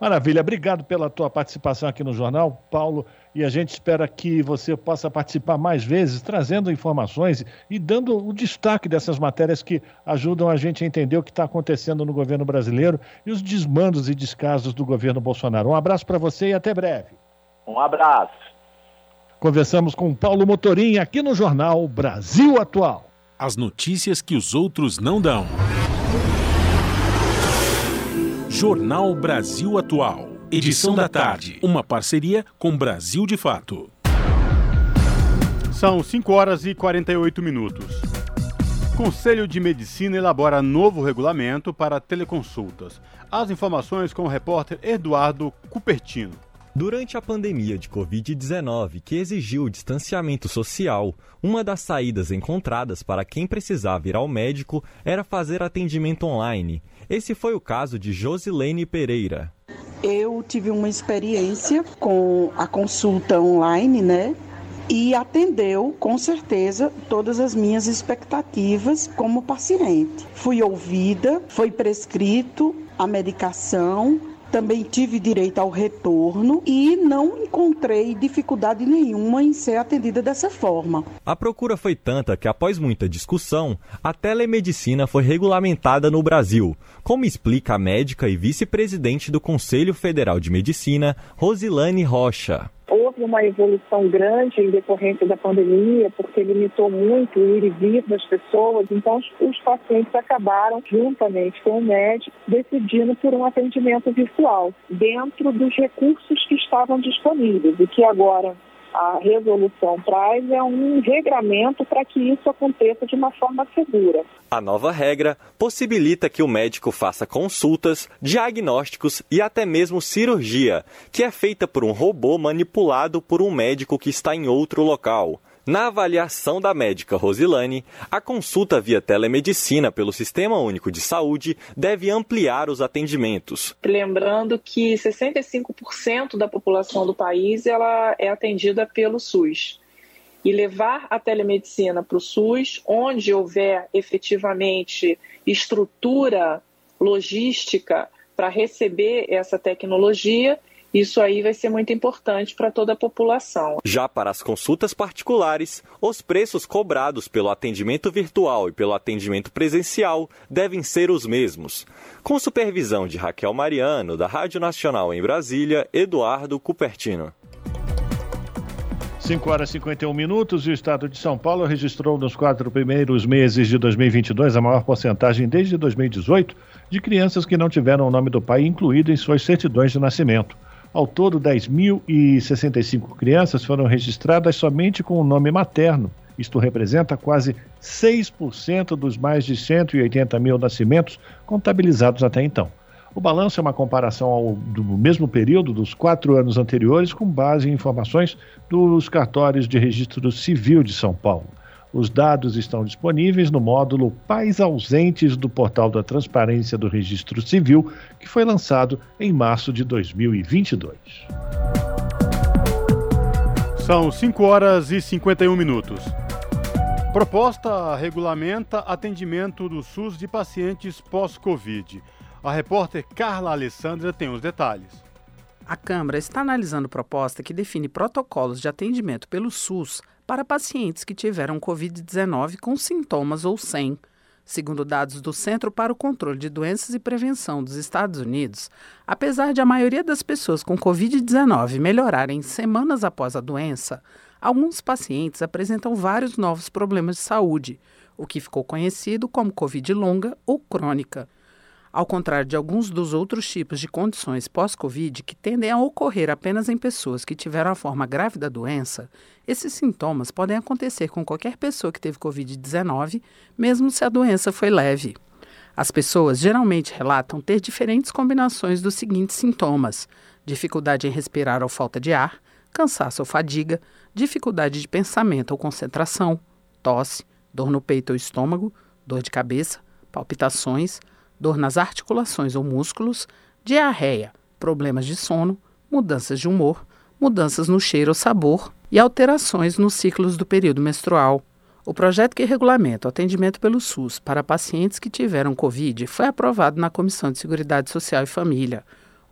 Maravilha, obrigado pela tua participação aqui no jornal, Paulo, e a gente espera que você possa participar mais vezes, trazendo informações e dando o destaque dessas matérias que ajudam a gente a entender o que está acontecendo no governo brasileiro e os desmandos e descasos do governo Bolsonaro. Um abraço para você e até breve. Um abraço. Conversamos com Paulo Motorim aqui no jornal Brasil Atual. As notícias que os outros não dão. Jornal Brasil Atual. Edição da tarde. Uma parceria com Brasil de Fato. São 5 horas e 48 minutos. Conselho de Medicina elabora novo regulamento para teleconsultas. As informações com o repórter Eduardo Cupertino. Durante a pandemia de Covid-19, que exigiu o distanciamento social, uma das saídas encontradas para quem precisava ir ao médico era fazer atendimento online. Esse foi o caso de Josilene Pereira. Eu tive uma experiência com a consulta online, né? e atendeu, com certeza, todas as minhas expectativas como paciente. Fui ouvida, foi prescrito a medicação, também tive direito ao retorno e não encontrei dificuldade nenhuma em ser atendida dessa forma. A procura foi tanta que, após muita discussão, a telemedicina foi regulamentada no Brasil, como explica a médica e vice-presidente do Conselho Federal de Medicina, Rosilane Rocha. Houve uma evolução grande em decorrência da pandemia, porque limitou muito o ir e vir das pessoas, então os pacientes acabaram, juntamente com o médico, decidindo por um atendimento virtual, dentro dos recursos que estavam disponíveis, e que agora a resolução traz é um regramento para que isso aconteça de uma forma segura. A nova regra possibilita que o médico faça consultas, diagnósticos e até mesmo cirurgia, que é feita por um robô manipulado por um médico que está em outro local. Na avaliação da médica Rosilane, a consulta via telemedicina pelo Sistema Único de Saúde deve ampliar os atendimentos. Lembrando que 65% da população do país ela é atendida pelo SUS. E levar a telemedicina para o SUS, onde houver efetivamente estrutura logística para receber essa tecnologia, isso aí vai ser muito importante para toda a população. Já para as consultas particulares, os preços cobrados pelo atendimento virtual e pelo atendimento presencial devem ser os mesmos. Com supervisão de Raquel Mariano, da Rádio Nacional em Brasília, Eduardo Cupertino. 5 horas e 51 minutos e o estado de São Paulo registrou nos quatro primeiros meses de 2022 a maior porcentagem desde 2018 de crianças que não tiveram o nome do pai incluído em suas certidões de nascimento. Ao todo, 10.065 crianças foram registradas somente com o nome materno. Isto representa quase 6% dos mais de 180 mil nascimentos contabilizados até então. O balanço é uma comparação ao, do mesmo período dos quatro anos anteriores, com base em informações dos cartórios de registro civil de São Paulo. Os dados estão disponíveis no módulo Pais Ausentes do Portal da Transparência do Registro Civil, que foi lançado em março de 2022. São 5 horas e 51 minutos. Proposta regulamenta atendimento do SUS de pacientes pós-Covid. A repórter Carla Alessandra tem os detalhes. A Câmara está analisando proposta que define protocolos de atendimento pelo SUS para pacientes que tiveram Covid-19 com sintomas ou sem. Segundo dados do Centro para o Controle de Doenças e Prevenção dos Estados Unidos, apesar de a maioria das pessoas com Covid-19 melhorarem semanas após a doença, alguns pacientes apresentam vários novos problemas de saúde, o que ficou conhecido como Covid longa ou crônica. Ao contrário de alguns dos outros tipos de condições pós-Covid que tendem a ocorrer apenas em pessoas que tiveram a forma grave da doença, esses sintomas podem acontecer com qualquer pessoa que teve Covid-19, mesmo se a doença foi leve. As pessoas geralmente relatam ter diferentes combinações dos seguintes sintomas: dificuldade em respirar ou falta de ar, cansaço ou fadiga, dificuldade de pensamento ou concentração, tosse, dor no peito ou estômago, dor de cabeça, palpitações dor nas articulações ou músculos, diarreia, problemas de sono, mudanças de humor, mudanças no cheiro ou sabor e alterações nos ciclos do período menstrual. O projeto que regulamenta o atendimento pelo SUS para pacientes que tiveram Covid foi aprovado na Comissão de Seguridade Social e Família.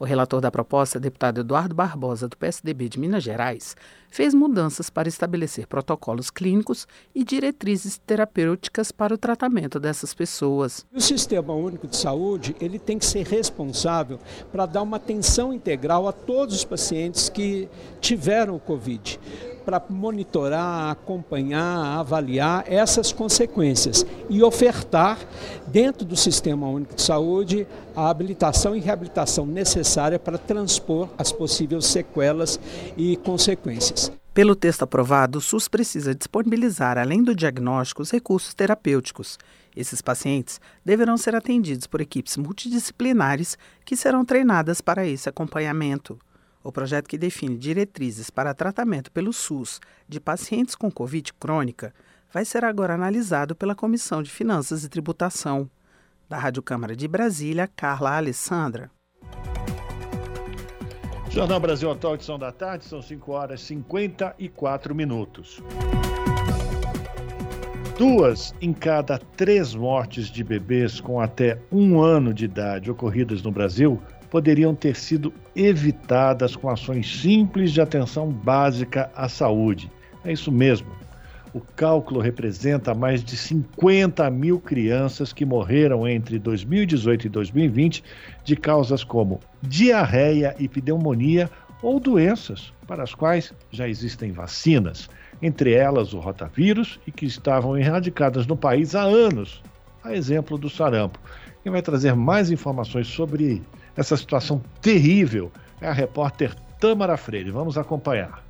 O relator da proposta, deputado Eduardo Barbosa, do PSDB de Minas Gerais, fez mudanças para estabelecer protocolos clínicos e diretrizes terapêuticas para o tratamento dessas pessoas. O Sistema Único de Saúde ele tem que ser responsável para dar uma atenção integral a todos os pacientes que tiveram o Covid para monitorar, acompanhar, avaliar essas consequências e ofertar, dentro do Sistema Único de Saúde, a habilitação e reabilitação necessária para transpor as possíveis sequelas e consequências. Pelo texto aprovado, o SUS precisa disponibilizar, além do diagnóstico, os recursos terapêuticos. Esses pacientes deverão ser atendidos por equipes multidisciplinares que serão treinadas para esse acompanhamento. O projeto que define diretrizes para tratamento pelo SUS de pacientes com Covid crônica vai ser agora analisado pela Comissão de Finanças e Tributação. Da Rádio Câmara de Brasília, Carla Alessandra. Jornal Brasil Atual, edição da tarde, são 5 horas e 54 minutos. Duas em cada três mortes de bebês com até um ano de idade ocorridas no Brasil poderiam ter sido evitadas com ações simples de atenção básica à saúde. É isso mesmo. O cálculo representa mais de 50 mil crianças que morreram entre 2018 e 2020 de causas como diarreia e pneumonia ou doenças para as quais já existem vacinas, entre elas o rotavírus e que estavam erradicadas no país há anos, a exemplo do sarampo. Quem vai trazer mais informações sobre essa situação terrível é a repórter Tamara Freire. Vamos acompanhar.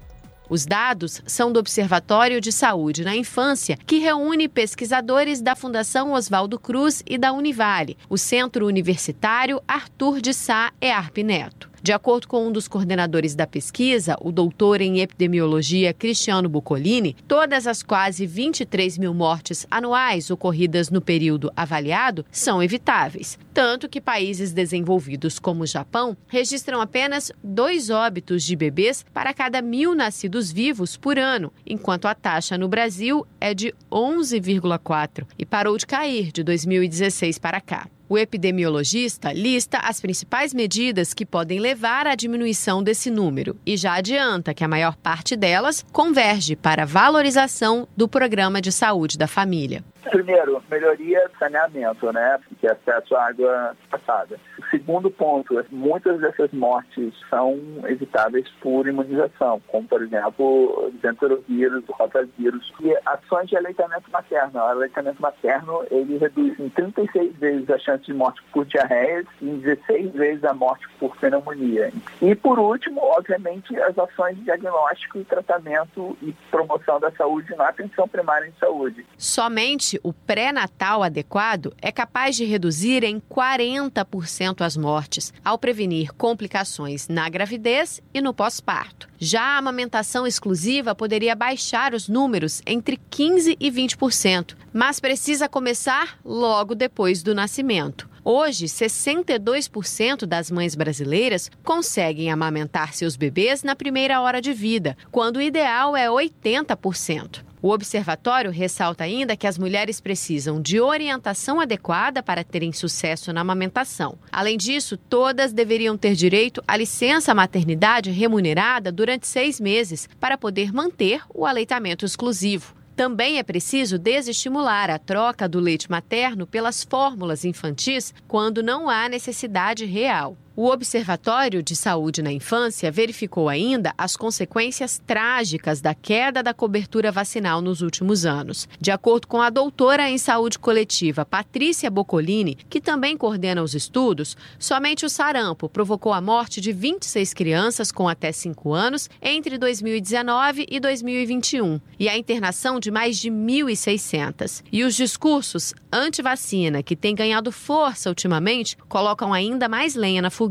Os dados são do Observatório de Saúde na Infância, que reúne pesquisadores da Fundação Oswaldo Cruz e da Univale, o Centro Universitário Arthur de Sá EARP Neto. De acordo com um dos coordenadores da pesquisa, o doutor em epidemiologia Cristiano Bucolini, todas as quase 23 mil mortes anuais ocorridas no período avaliado são evitáveis. Tanto que países desenvolvidos como o Japão registram apenas dois óbitos de bebês para cada mil nascidos vivos por ano, enquanto a taxa no Brasil é de 11,4 e parou de cair de 2016 para cá. O epidemiologista lista as principais medidas que podem levar à diminuição desse número e já adianta que a maior parte delas converge para a valorização do programa de saúde da família. Primeiro, melhoria do saneamento, né? Que é acesso à água passada. Segundo ponto, muitas dessas mortes são evitáveis por imunização, como, por exemplo, o enterovírus, o rotavírus. E ações de aleitamento materno. O aleitamento materno, ele reduz em 36 vezes a chance de morte por diarreia e em 16 vezes a morte por pneumonia. E, por último, obviamente, as ações de diagnóstico, tratamento e promoção da saúde na atenção primária de saúde. Somente o pré-natal adequado é capaz de reduzir em 40% as mortes, ao prevenir complicações na gravidez e no pós-parto. Já a amamentação exclusiva poderia baixar os números entre 15% e 20%, mas precisa começar logo depois do nascimento. Hoje, 62% das mães brasileiras conseguem amamentar seus bebês na primeira hora de vida, quando o ideal é 80%. O observatório ressalta ainda que as mulheres precisam de orientação adequada para terem sucesso na amamentação. Além disso, todas deveriam ter direito à licença maternidade remunerada durante seis meses para poder manter o aleitamento exclusivo. Também é preciso desestimular a troca do leite materno pelas fórmulas infantis quando não há necessidade real. O Observatório de Saúde na Infância verificou ainda as consequências trágicas da queda da cobertura vacinal nos últimos anos. De acordo com a doutora em saúde coletiva Patrícia Boccolini, que também coordena os estudos, somente o sarampo provocou a morte de 26 crianças com até 5 anos entre 2019 e 2021 e a internação de mais de 1.600. E os discursos anti-vacina, que têm ganhado força ultimamente, colocam ainda mais lenha na.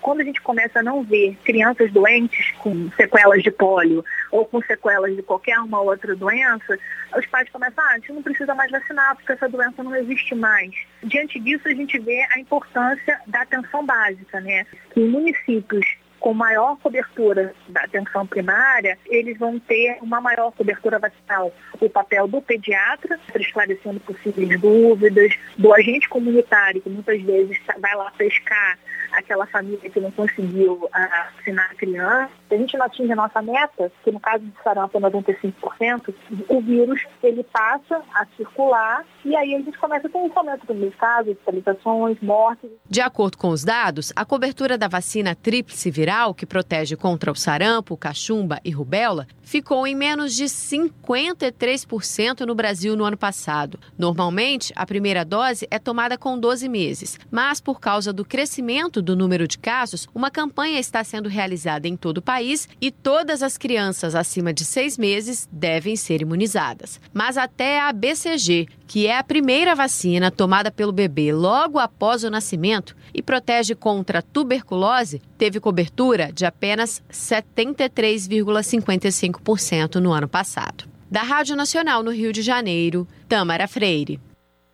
Quando a gente começa a não ver crianças doentes com sequelas de pólio ou com sequelas de qualquer uma outra doença, os pais começam, ah, a gente não precisa mais vacinar porque essa doença não existe mais. Diante disso, a gente vê a importância da atenção básica, né? Que municípios com maior cobertura da atenção primária, eles vão ter uma maior cobertura vacinal. O papel do pediatra, esclarecendo possíveis dúvidas, do agente comunitário, que muitas vezes vai lá pescar aquela família que não conseguiu ah, vacinar a criança. Se a gente não atinge a nossa meta, que no caso de sarampo é 95%, o vírus ele passa a circular e aí a gente começa a ter um aumento dos casos, hospitalizações, mortes. De acordo com os dados, a cobertura da vacina tríplice viral que protege contra o sarampo, cachumba e rubéola ficou em menos de 53% no Brasil no ano passado. Normalmente, a primeira dose é tomada com 12 meses, mas por causa do crescimento do número de casos, uma campanha está sendo realizada em todo o país e todas as crianças acima de seis meses devem ser imunizadas. Mas até a BCG, que é a primeira vacina tomada pelo bebê logo após o nascimento e protege contra tuberculose, teve cobertura de apenas 73,55% no ano passado. Da Rádio Nacional no Rio de Janeiro, Tamara Freire.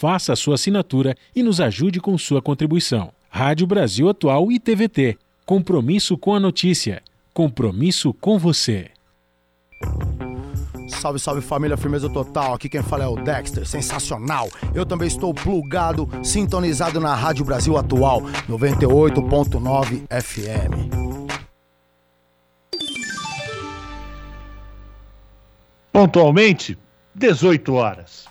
Faça a sua assinatura e nos ajude com sua contribuição. Rádio Brasil Atual e TVT. Compromisso com a notícia. Compromisso com você. Salve, salve família, firmeza total. Aqui quem fala é o Dexter, sensacional. Eu também estou plugado, sintonizado na Rádio Brasil Atual, 98.9 FM. Pontualmente, 18 horas.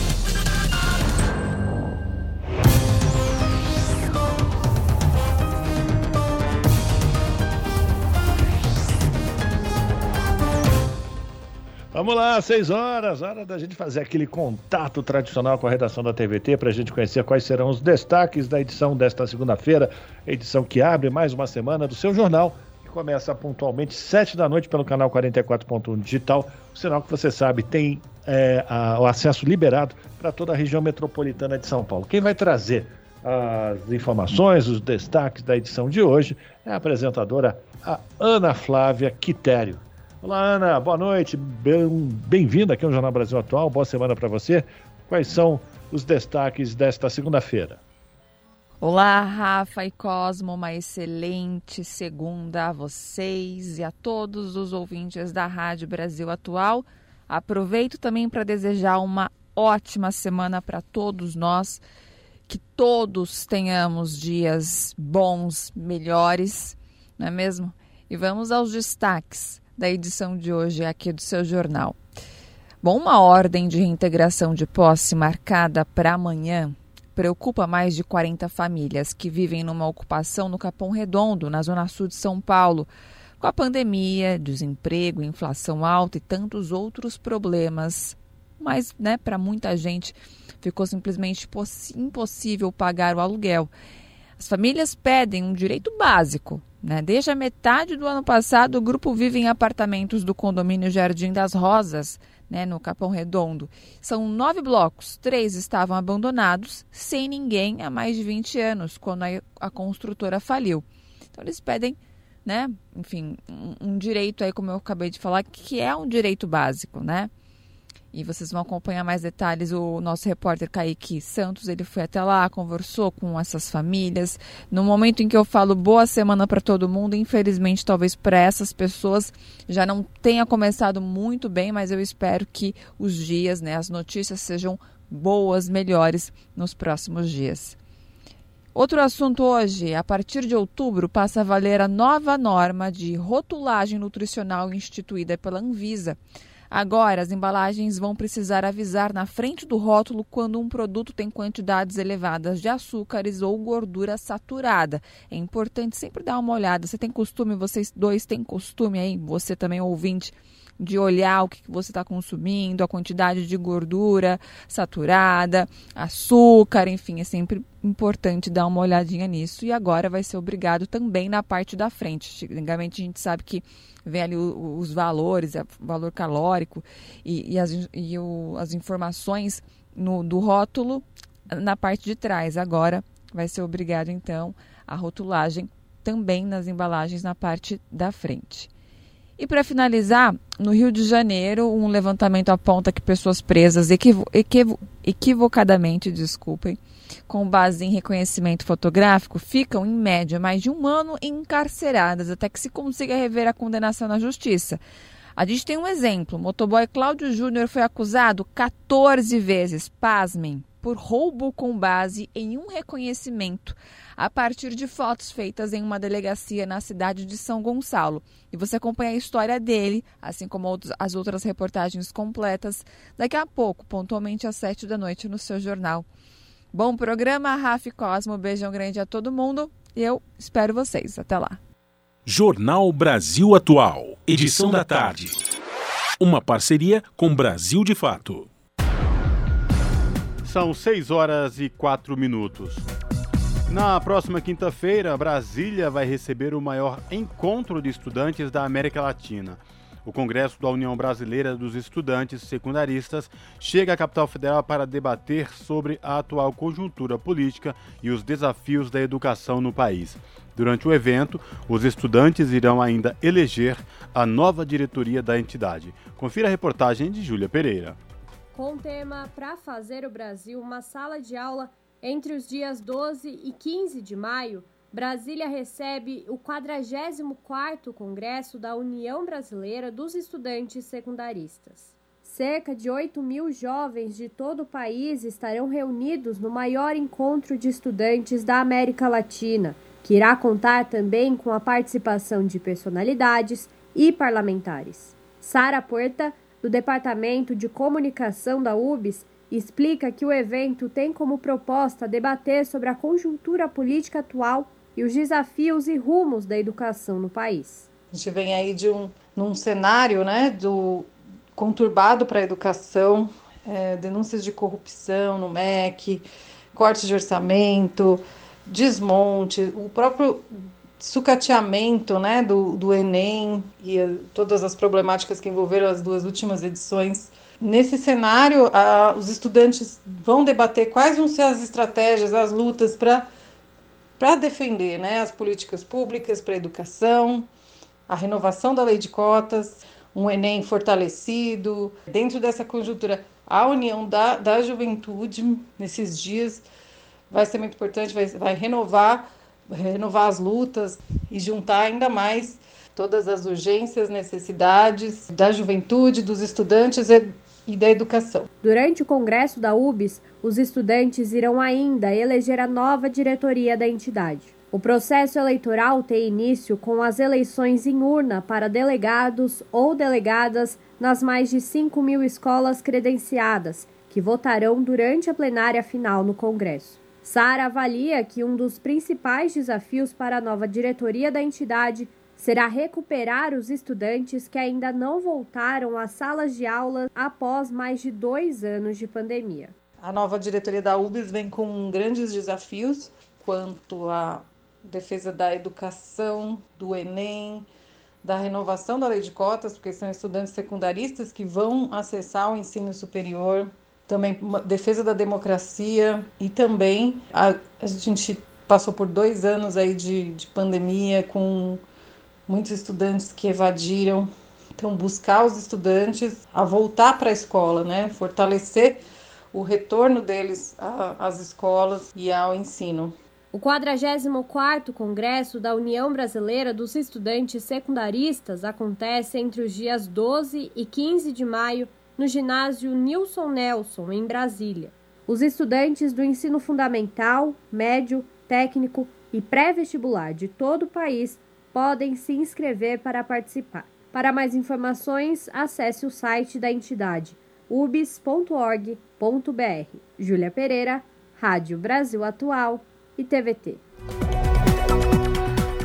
Vamos lá, seis horas, hora da gente fazer aquele contato tradicional com a redação da TVT para a gente conhecer quais serão os destaques da edição desta segunda-feira, edição que abre mais uma semana do seu jornal, que começa pontualmente sete da noite pelo canal 44.1 digital, sinal que você sabe tem é, a, o acesso liberado para toda a região metropolitana de São Paulo. Quem vai trazer as informações, os destaques da edição de hoje é a apresentadora a Ana Flávia Quitério. Olá, Ana, boa noite, bem-vinda aqui ao Jornal Brasil Atual, boa semana para você. Quais são os destaques desta segunda-feira? Olá, Rafa e Cosmo, uma excelente segunda a vocês e a todos os ouvintes da Rádio Brasil Atual. Aproveito também para desejar uma ótima semana para todos nós, que todos tenhamos dias bons, melhores, não é mesmo? E vamos aos destaques da edição de hoje aqui do seu jornal. Bom, uma ordem de reintegração de posse marcada para amanhã preocupa mais de 40 famílias que vivem numa ocupação no Capão Redondo, na zona sul de São Paulo. Com a pandemia, desemprego, inflação alta e tantos outros problemas. Mas, né, para muita gente ficou simplesmente impossível pagar o aluguel. As famílias pedem um direito básico, né? Desde a metade do ano passado, o grupo vive em apartamentos do condomínio Jardim das Rosas, né, no Capão Redondo. São nove blocos, três estavam abandonados, sem ninguém há mais de 20 anos, quando a, a construtora faliu. Então, eles pedem, né, enfim, um, um direito aí, como eu acabei de falar, que é um direito básico, né? E vocês vão acompanhar mais detalhes. O nosso repórter Kaique Santos, ele foi até lá, conversou com essas famílias. No momento em que eu falo boa semana para todo mundo, infelizmente, talvez para essas pessoas já não tenha começado muito bem, mas eu espero que os dias, né, as notícias sejam boas, melhores nos próximos dias. Outro assunto hoje, a partir de outubro passa a valer a nova norma de rotulagem nutricional instituída pela Anvisa. Agora, as embalagens vão precisar avisar na frente do rótulo quando um produto tem quantidades elevadas de açúcares ou gordura saturada. É importante sempre dar uma olhada. Você tem costume, vocês dois têm costume aí, você também ouvinte, de olhar o que você está consumindo, a quantidade de gordura saturada, açúcar, enfim, é sempre importante dar uma olhadinha nisso. E agora vai ser obrigado também na parte da frente. Antigamente a gente sabe que vem ali os valores, o valor calórico e, e, as, e o, as informações no, do rótulo na parte de trás. Agora vai ser obrigado, então, a rotulagem também nas embalagens na parte da frente. E para finalizar, no Rio de Janeiro, um levantamento aponta que pessoas presas equivo equivo equivocadamente, desculpem, com base em reconhecimento fotográfico, ficam, em média, mais de um ano encarceradas até que se consiga rever a condenação na justiça. A gente tem um exemplo. O motoboy Cláudio Júnior foi acusado 14 vezes, pasmem, por roubo com base em um reconhecimento a partir de fotos feitas em uma delegacia na cidade de São Gonçalo. E você acompanha a história dele, assim como as outras reportagens completas, daqui a pouco, pontualmente às sete da noite, no seu jornal. Bom programa, Rafa Cosmo. Beijão grande a todo mundo. Eu espero vocês. Até lá. Jornal Brasil Atual, edição da tarde. Uma parceria com Brasil de Fato. São 6 horas e 4 minutos. Na próxima quinta-feira, Brasília vai receber o maior encontro de estudantes da América Latina. O Congresso da União Brasileira dos Estudantes Secundaristas chega à capital federal para debater sobre a atual conjuntura política e os desafios da educação no país. Durante o evento, os estudantes irão ainda eleger a nova diretoria da entidade. Confira a reportagem de Júlia Pereira. Com o tema Para Fazer o Brasil uma sala de aula entre os dias 12 e 15 de maio, Brasília recebe o 44º Congresso da União Brasileira dos Estudantes Secundaristas. Cerca de 8 mil jovens de todo o país estarão reunidos no maior encontro de estudantes da América Latina, que irá contar também com a participação de personalidades e parlamentares. Sara Porta, do Departamento de Comunicação da UBS, explica que o evento tem como proposta debater sobre a conjuntura política atual e os desafios e rumos da educação no país. A gente vem aí de um num cenário, né, do conturbado para a educação, é, denúncias de corrupção no MEC, cortes de orçamento, desmonte, o próprio sucateamento né, do, do Enem e todas as problemáticas que envolveram as duas últimas edições. Nesse cenário, a, os estudantes vão debater quais vão ser as estratégias, as lutas para defender né, as políticas públicas para a educação, a renovação da lei de cotas, um Enem fortalecido. Dentro dessa conjuntura, a união da, da juventude nesses dias vai ser muito importante, vai, vai renovar, renovar as lutas e juntar ainda mais todas as urgências, necessidades da juventude, dos estudantes e da educação. Durante o congresso da UBS, os estudantes irão ainda eleger a nova diretoria da entidade. O processo eleitoral tem início com as eleições em urna para delegados ou delegadas nas mais de 5 mil escolas credenciadas, que votarão durante a plenária final no Congresso. Sara avalia que um dos principais desafios para a nova diretoria da entidade será recuperar os estudantes que ainda não voltaram às salas de aula após mais de dois anos de pandemia. A nova diretoria da UBS vem com grandes desafios quanto à defesa da educação, do Enem, da renovação da lei de cotas, porque são estudantes secundaristas que vão acessar o ensino superior, também defesa da democracia e também a, a gente passou por dois anos aí de, de pandemia com muitos estudantes que evadiram. Então, buscar os estudantes a voltar para a escola, né? fortalecer o retorno deles às escolas e ao ensino. O 44º Congresso da União Brasileira dos Estudantes Secundaristas acontece entre os dias 12 e 15 de maio no ginásio Nilson Nelson, em Brasília. Os estudantes do ensino fundamental, médio, técnico e pré-vestibular de todo o país podem se inscrever para participar. Para mais informações, acesse o site da entidade ubis.org.br. Júlia Pereira, Rádio Brasil Atual e TVT.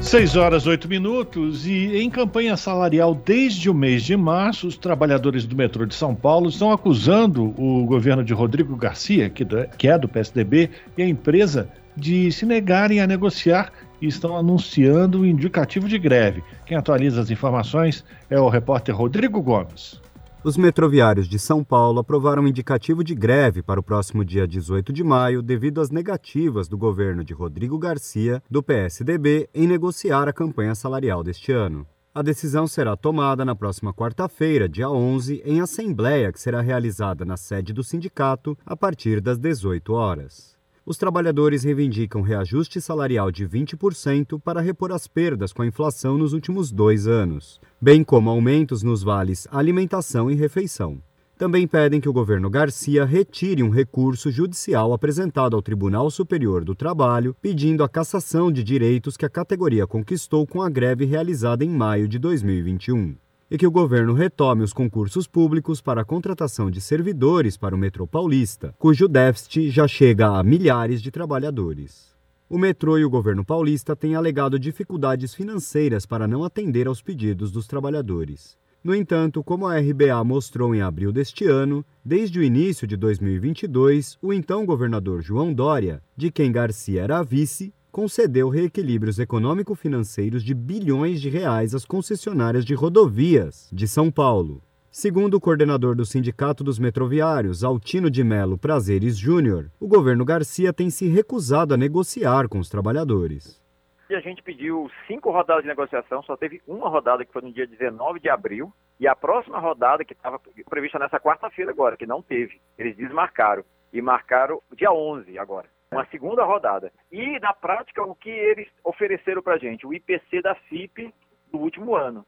6 horas 8 minutos e em campanha salarial desde o mês de março, os trabalhadores do metrô de São Paulo estão acusando o governo de Rodrigo Garcia, que é do PSDB, e a empresa de se negarem a negociar e estão anunciando o indicativo de greve. Quem atualiza as informações é o repórter Rodrigo Gomes. Os metroviários de São Paulo aprovaram um indicativo de greve para o próximo dia 18 de maio devido às negativas do governo de Rodrigo Garcia, do PSDB, em negociar a campanha salarial deste ano. A decisão será tomada na próxima quarta-feira, dia 11, em assembleia que será realizada na sede do sindicato a partir das 18 horas os trabalhadores reivindicam reajuste salarial de 20% para repor as perdas com a inflação nos últimos dois anos, bem como aumentos nos vales alimentação e refeição. Também pedem que o governo Garcia retire um recurso judicial apresentado ao Tribunal Superior do Trabalho, pedindo a cassação de direitos que a categoria conquistou com a greve realizada em maio de 2021 e que o governo retome os concursos públicos para a contratação de servidores para o metrô paulista, cujo déficit já chega a milhares de trabalhadores. O metrô e o governo paulista têm alegado dificuldades financeiras para não atender aos pedidos dos trabalhadores. No entanto, como a RBA mostrou em abril deste ano, desde o início de 2022, o então governador João Dória, de quem Garcia era vice, concedeu reequilíbrios econômico-financeiros de bilhões de reais às concessionárias de rodovias de São Paulo. Segundo o coordenador do Sindicato dos Metroviários, Altino de Melo Prazeres Júnior, o governo Garcia tem se recusado a negociar com os trabalhadores. A gente pediu cinco rodadas de negociação, só teve uma rodada que foi no dia 19 de abril, e a próxima rodada que estava prevista nessa quarta-feira agora, que não teve, eles desmarcaram. E marcaram dia 11 agora uma segunda rodada. E, na prática, o que eles ofereceram para a gente? O IPC da FIP do último ano.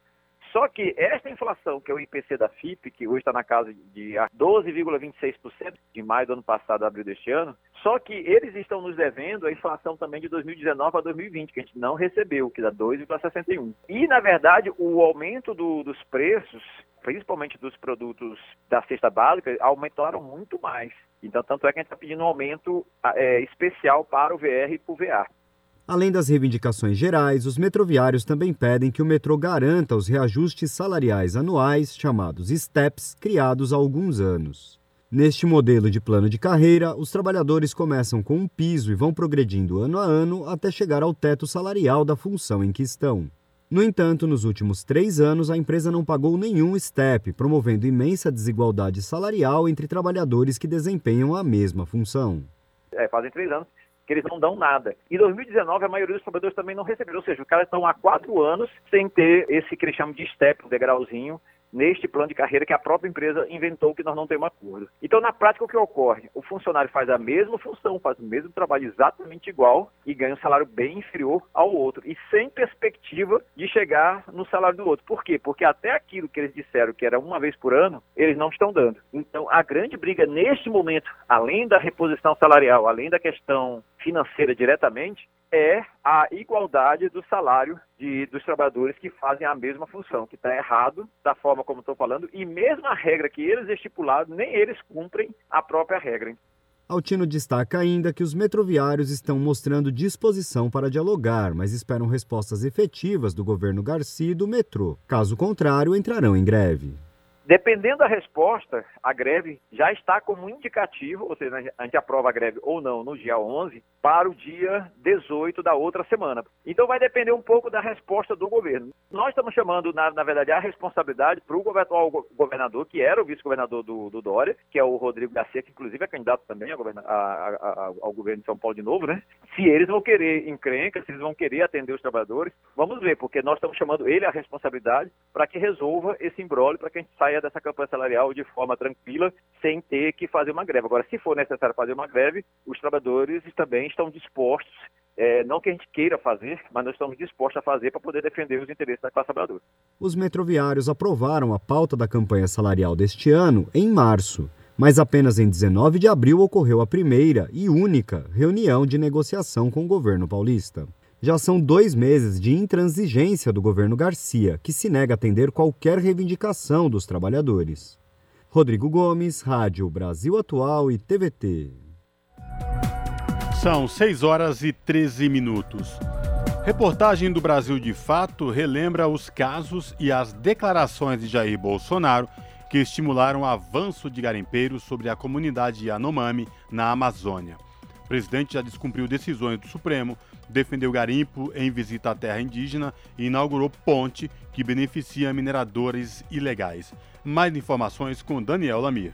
Só que esta inflação, que é o IPC da FIP, que hoje está na casa de 12,26% de maio do ano passado, abril deste ano, só que eles estão nos devendo a inflação também de 2019 a 2020, que a gente não recebeu, que dá 2,61. E, na verdade, o aumento do, dos preços, principalmente dos produtos da cesta básica, aumentaram muito mais. Então, tanto é que a gente está pedindo um aumento é, especial para o VR e para o VA. Além das reivindicações gerais, os metroviários também pedem que o metrô garanta os reajustes salariais anuais, chamados STEPs, criados há alguns anos. Neste modelo de plano de carreira, os trabalhadores começam com um piso e vão progredindo ano a ano até chegar ao teto salarial da função em que estão. No entanto, nos últimos três anos, a empresa não pagou nenhum STEP, promovendo imensa desigualdade salarial entre trabalhadores que desempenham a mesma função. É, fazem três anos que eles não dão nada. Em 2019, a maioria dos trabalhadores também não receberam, ou seja, os caras estão há quatro anos sem ter esse que eles chamam de STEP, um degrauzinho, neste plano de carreira que a própria empresa inventou que nós não temos acordo. Então, na prática, o que ocorre? O funcionário faz a mesma função, faz o mesmo trabalho exatamente igual e ganha um salário bem inferior ao outro e sem perspectiva de chegar no salário do outro. Por quê? Porque até aquilo que eles disseram que era uma vez por ano, eles não estão dando. Então, a grande briga neste momento, além da reposição salarial, além da questão financeira diretamente, é a igualdade do salário de, dos trabalhadores que fazem a mesma função, que está errado da forma como estou falando, e mesmo a regra que eles estipularam, nem eles cumprem a própria regra. Altino destaca ainda que os metroviários estão mostrando disposição para dialogar, mas esperam respostas efetivas do governo Garcia e do metrô. Caso contrário, entrarão em greve. Dependendo da resposta, a greve já está como indicativo, ou seja, a gente aprova a greve ou não no dia 11, para o dia 18 da outra semana. Então vai depender um pouco da resposta do governo. Nós estamos chamando, na, na verdade, a responsabilidade para o atual governador, que era o vice-governador do, do, Dória, que é o Rodrigo Garcia, que inclusive é candidato também a, a, a, ao governo de São Paulo de novo, né? Se eles vão querer encrenca, se eles vão querer atender os trabalhadores, vamos ver, porque nós estamos chamando ele a responsabilidade para que resolva esse embrólio, para que a gente saia dessa campanha salarial de forma tranquila, sem ter que fazer uma greve. Agora, se for necessário fazer uma greve, os trabalhadores também estão dispostos, é, não que a gente queira fazer, mas nós estamos dispostos a fazer para poder defender os interesses da classe trabalhadora. Os metroviários aprovaram a pauta da campanha salarial deste ano em março. Mas apenas em 19 de abril ocorreu a primeira e única reunião de negociação com o governo paulista. Já são dois meses de intransigência do governo Garcia, que se nega a atender qualquer reivindicação dos trabalhadores. Rodrigo Gomes, Rádio Brasil Atual e TVT. São 6 horas e 13 minutos. Reportagem do Brasil de Fato relembra os casos e as declarações de Jair Bolsonaro que estimularam o avanço de garimpeiros sobre a comunidade Yanomami na Amazônia. O presidente já descumpriu decisões do Supremo defendeu garimpo em visita à terra indígena e inaugurou ponte que beneficia mineradores ilegais. Mais informações com Daniel Lamir.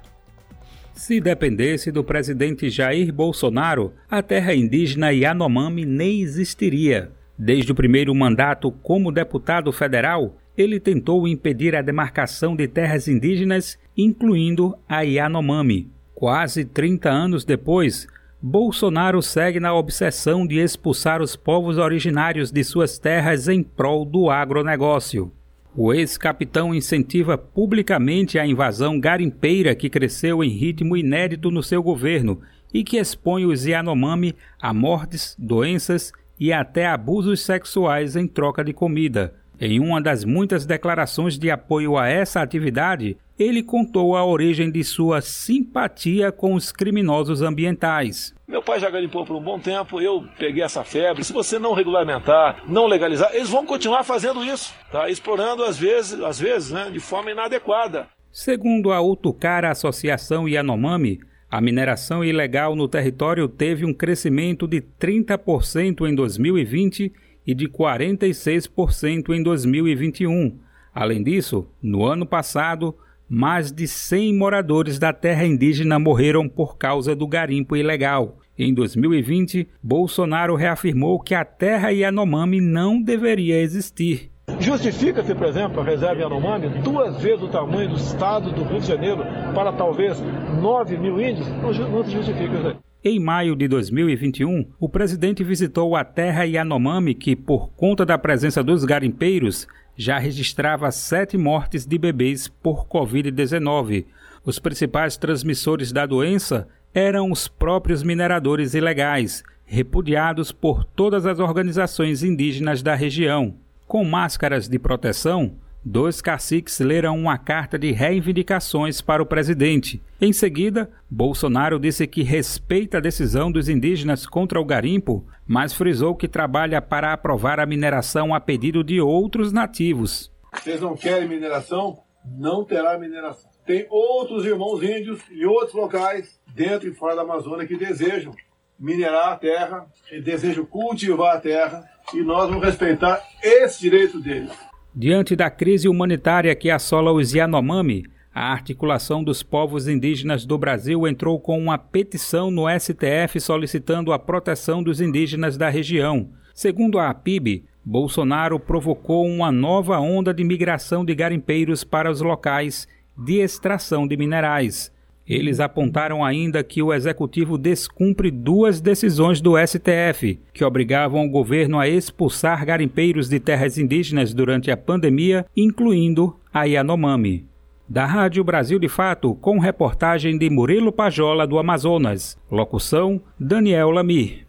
Se dependesse do presidente Jair Bolsonaro, a terra indígena Yanomami nem existiria. Desde o primeiro mandato como deputado federal, ele tentou impedir a demarcação de terras indígenas, incluindo a Yanomami. Quase 30 anos depois, Bolsonaro segue na obsessão de expulsar os povos originários de suas terras em prol do agronegócio. O ex-capitão incentiva publicamente a invasão garimpeira que cresceu em ritmo inédito no seu governo e que expõe os Yanomami a mortes, doenças e até abusos sexuais em troca de comida. Em uma das muitas declarações de apoio a essa atividade, ele contou a origem de sua simpatia com os criminosos ambientais. Meu pai já garimpou por um bom tempo, eu peguei essa febre. Se você não regulamentar, não legalizar, eles vão continuar fazendo isso, tá? Explorando às vezes, às vezes, né, de forma inadequada. Segundo a Utucara Associação Yanomami, a mineração ilegal no território teve um crescimento de 30% em 2020 e de 46% em 2021. Além disso, no ano passado, mais de 100 moradores da terra indígena morreram por causa do garimpo ilegal. Em 2020, Bolsonaro reafirmou que a terra Yanomami não deveria existir. Justifica-se, por exemplo, a reserva Yanomami duas vezes o tamanho do estado do Rio de Janeiro para talvez 9 mil índios? Não, não se justifica isso aí. Em maio de 2021, o presidente visitou a terra Yanomami, que, por conta da presença dos garimpeiros, já registrava sete mortes de bebês por Covid-19. Os principais transmissores da doença eram os próprios mineradores ilegais, repudiados por todas as organizações indígenas da região. Com máscaras de proteção, dois caciques leram uma carta de reivindicações para o presidente. Em seguida, Bolsonaro disse que respeita a decisão dos indígenas contra o garimpo, mas frisou que trabalha para aprovar a mineração a pedido de outros nativos. Vocês não querem mineração? Não terá mineração. Tem outros irmãos índios em outros locais, dentro e fora da Amazônia, que desejam minerar a terra, e desejam cultivar a terra, e nós vamos respeitar esse direito deles. Diante da crise humanitária que assola os Yanomami, a articulação dos povos indígenas do Brasil entrou com uma petição no STF solicitando a proteção dos indígenas da região. Segundo a APIB, Bolsonaro provocou uma nova onda de migração de garimpeiros para os locais de extração de minerais. Eles apontaram ainda que o executivo descumpre duas decisões do STF, que obrigavam o governo a expulsar garimpeiros de terras indígenas durante a pandemia, incluindo a Yanomami. Da Rádio Brasil de Fato, com reportagem de Murilo Pajola do Amazonas. Locução: Daniel Lamir.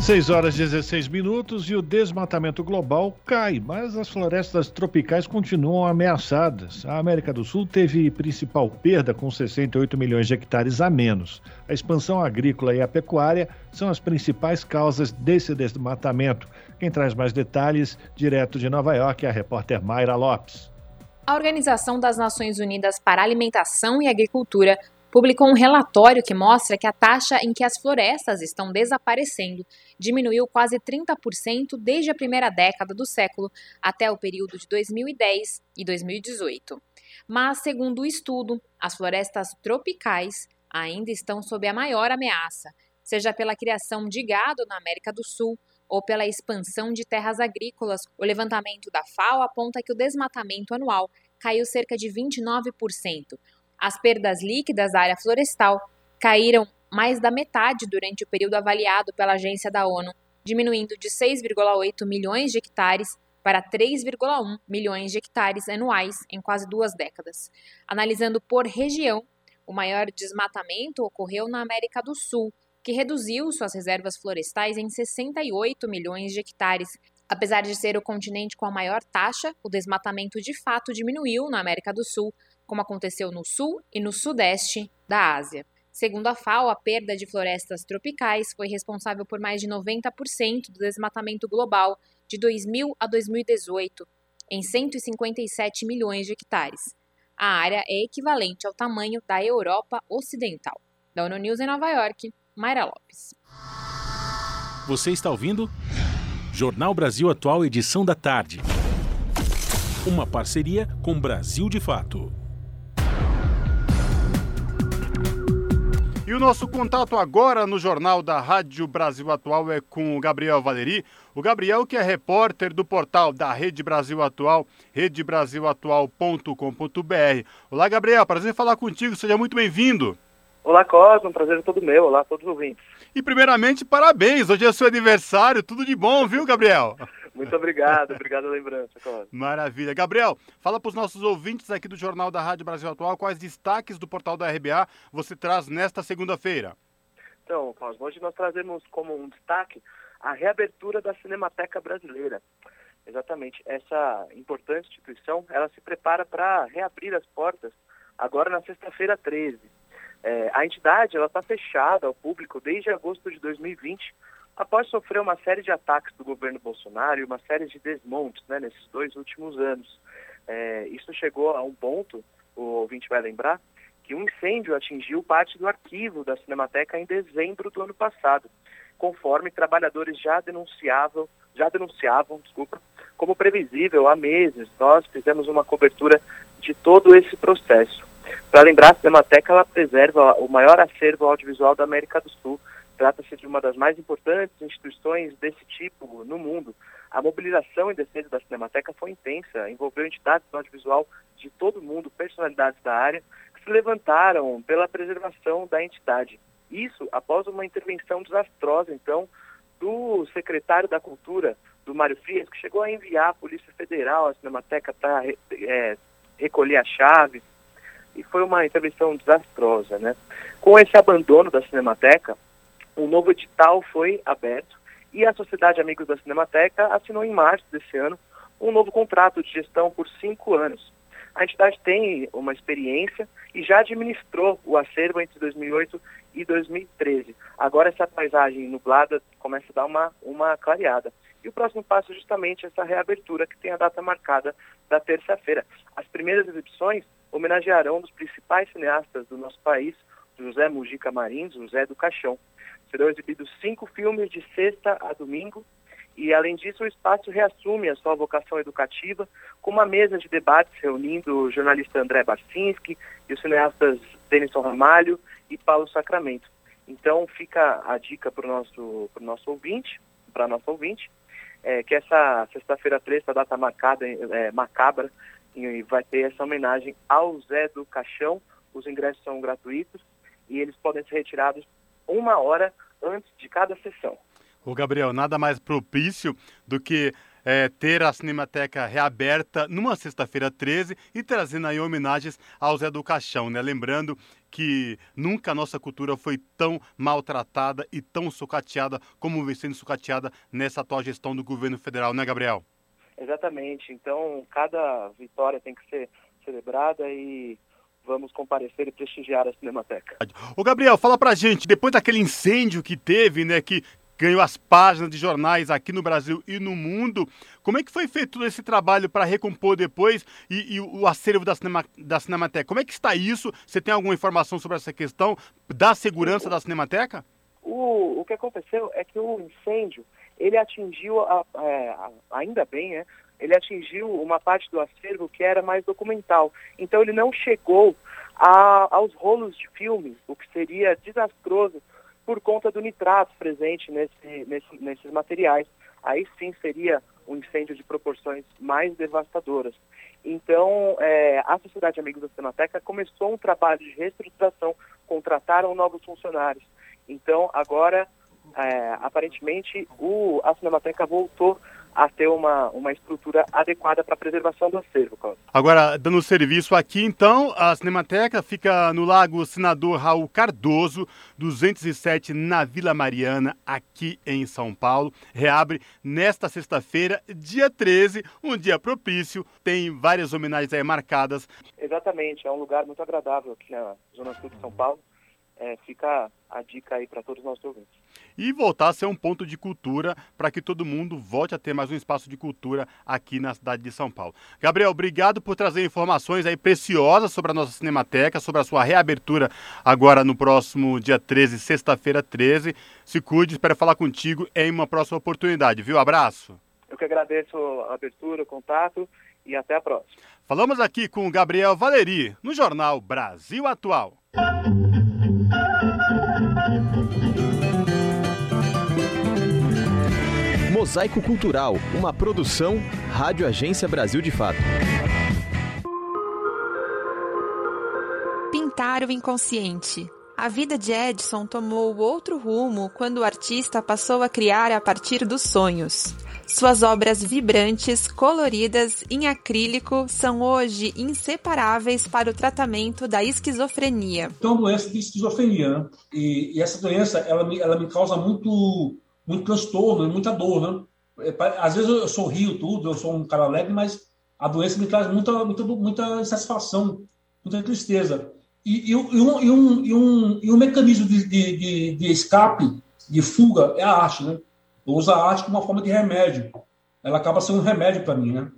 6 horas e 16 minutos e o desmatamento global cai, mas as florestas tropicais continuam ameaçadas. A América do Sul teve principal perda com 68 milhões de hectares a menos. A expansão agrícola e a pecuária são as principais causas desse desmatamento. Quem traz mais detalhes, direto de Nova York, é a repórter Mayra Lopes. A Organização das Nações Unidas para Alimentação e Agricultura publicou um relatório que mostra que a taxa em que as florestas estão desaparecendo diminuiu quase 30% desde a primeira década do século até o período de 2010 e 2018. Mas, segundo o estudo, as florestas tropicais ainda estão sob a maior ameaça, seja pela criação de gado na América do Sul ou pela expansão de terras agrícolas. O levantamento da FAO aponta que o desmatamento anual caiu cerca de 29%, as perdas líquidas da área florestal caíram mais da metade durante o período avaliado pela agência da ONU, diminuindo de 6,8 milhões de hectares para 3,1 milhões de hectares anuais em quase duas décadas. Analisando por região, o maior desmatamento ocorreu na América do Sul, que reduziu suas reservas florestais em 68 milhões de hectares. Apesar de ser o continente com a maior taxa, o desmatamento de fato diminuiu na América do Sul, como aconteceu no sul e no sudeste da Ásia. Segundo a FAO, a perda de florestas tropicais foi responsável por mais de 90% do desmatamento global de 2000 a 2018, em 157 milhões de hectares. A área é equivalente ao tamanho da Europa Ocidental. Da ONU News em Nova York, Mayra Lopes. Você está ouvindo? Jornal Brasil Atual, edição da tarde. Uma parceria com Brasil de Fato. E o nosso contato agora no Jornal da Rádio Brasil Atual é com o Gabriel Valeri. O Gabriel, que é repórter do portal da Rede Brasil Atual, redebrasilatual.com.br. Olá, Gabriel, prazer falar contigo, seja muito bem-vindo. Olá, Cosmo, um prazer é todo meu. Olá a todos os ouvintes. E primeiramente, parabéns, hoje é seu aniversário, tudo de bom, viu, Gabriel? Muito obrigado, obrigado a lembrança, Cláudio. Maravilha. Gabriel, fala para os nossos ouvintes aqui do Jornal da Rádio Brasil Atual quais destaques do portal da RBA você traz nesta segunda-feira. Então, Cláudio, hoje nós trazemos como um destaque a reabertura da Cinemateca Brasileira. Exatamente. Essa importante instituição, ela se prepara para reabrir as portas agora na sexta-feira 13. É, a entidade ela está fechada ao público desde agosto de 2020, após sofrer uma série de ataques do governo Bolsonaro e uma série de desmontes né, nesses dois últimos anos. É, isso chegou a um ponto, o ouvinte vai lembrar, que um incêndio atingiu parte do arquivo da Cinemateca em dezembro do ano passado, conforme trabalhadores já denunciavam, já denunciavam, desculpa, como previsível há meses. Nós fizemos uma cobertura de todo esse processo. Para lembrar, a Cinemateca ela preserva o maior acervo audiovisual da América do Sul. Trata-se de uma das mais importantes instituições desse tipo no mundo. A mobilização em defesa da Cinemateca foi intensa, envolveu entidades do audiovisual de todo mundo, personalidades da área, que se levantaram pela preservação da entidade. Isso após uma intervenção desastrosa, então, do secretário da Cultura, do Mário Frias, que chegou a enviar a Polícia Federal à Cinemateca para é, recolher a chave, e foi uma intervenção desastrosa, né? Com esse abandono da Cinemateca, um novo edital foi aberto e a Sociedade Amigos da Cinemateca assinou em março desse ano um novo contrato de gestão por cinco anos. A entidade tem uma experiência e já administrou o acervo entre 2008 e 2013. Agora essa paisagem nublada começa a dar uma, uma clareada. E o próximo passo é justamente essa reabertura que tem a data marcada da terça-feira. As primeiras exibições homenagearão um dos principais cineastas do nosso país, José Mujica Marins, José do Caixão. Serão exibidos cinco filmes de sexta a domingo e, além disso, o espaço reassume a sua vocação educativa com uma mesa de debates reunindo o jornalista André Barcinski e os cineastas Denison Ramalho e Paulo Sacramento. Então, fica a dica para o nosso, nosso ouvinte, para nosso ouvinte, é, que essa sexta-feira 3, a data marcada, é, macabra, e vai ter essa homenagem ao Zé do Caixão. Os ingressos são gratuitos e eles podem ser retirados uma hora antes de cada sessão. O Gabriel, nada mais propício do que é, ter a Cinemateca reaberta numa sexta-feira 13 e trazendo aí homenagens ao Zé do Caixão, né? Lembrando que nunca a nossa cultura foi tão maltratada e tão sucateada como vem sendo sucateada nessa atual gestão do governo federal, né, Gabriel? Exatamente. Então, cada vitória tem que ser celebrada e vamos comparecer e prestigiar a Cinemateca. Ô Gabriel, fala pra gente, depois daquele incêndio que teve, né, que ganhou as páginas de jornais aqui no Brasil e no mundo, como é que foi feito todo esse trabalho para recompor depois e, e, o acervo da, cinema, da Cinemateca? Como é que está isso? Você tem alguma informação sobre essa questão da segurança da Cinemateca? O, o que aconteceu é que o incêndio, ele atingiu, a, é, ainda bem, né, ele atingiu uma parte do acervo que era mais documental. Então ele não chegou a, aos rolos de filme, o que seria desastroso por conta do nitrato presente nesse, nesse, nesses materiais. Aí sim seria um incêndio de proporções mais devastadoras. Então, é, a Sociedade Amigos da Cinemateca começou um trabalho de reestruturação, contrataram novos funcionários. Então, agora, é, aparentemente, o, a Cinemateca voltou a ter uma, uma estrutura adequada para a preservação do acervo, Cláudio. Agora, dando serviço aqui, então, a Cinemateca fica no Lago Senador Raul Cardoso, 207, na Vila Mariana, aqui em São Paulo. Reabre nesta sexta-feira, dia 13, um dia propício, tem várias homenagens aí marcadas. Exatamente, é um lugar muito agradável aqui na Zona Sul de São Paulo é, fica a dica aí para todos os nossos ouvintes. E voltar a ser um ponto de cultura para que todo mundo volte a ter mais um espaço de cultura aqui na cidade de São Paulo. Gabriel, obrigado por trazer informações aí preciosas sobre a nossa Cinemateca, sobre a sua reabertura agora no próximo dia 13, sexta-feira 13. Se cuide, espero falar contigo em uma próxima oportunidade, viu? Abraço. Eu que agradeço a abertura, o contato e até a próxima. Falamos aqui com o Gabriel Valeri, no jornal Brasil Atual. Mosaico Cultural, uma produção Rádio Agência Brasil de Fato. Pintar o inconsciente. A vida de Edson tomou outro rumo quando o artista passou a criar a partir dos sonhos. Suas obras vibrantes, coloridas, em acrílico, são hoje inseparáveis para o tratamento da esquizofrenia. Então, uma doença de esquizofrenia, né? E, e, essa doença, ela me, ela me causa muito, muito transtorno, muita dor, né? É, às vezes eu sorrio tudo, eu sou um cara alegre, mas a doença me traz muita, muita, muita insatisfação, muita tristeza. E, e, um, e, um, e, um, e um mecanismo de, de, de escape, de fuga, é a arte, né? Eu uso a arte como uma forma de remédio. Ela acaba sendo um remédio para mim, né?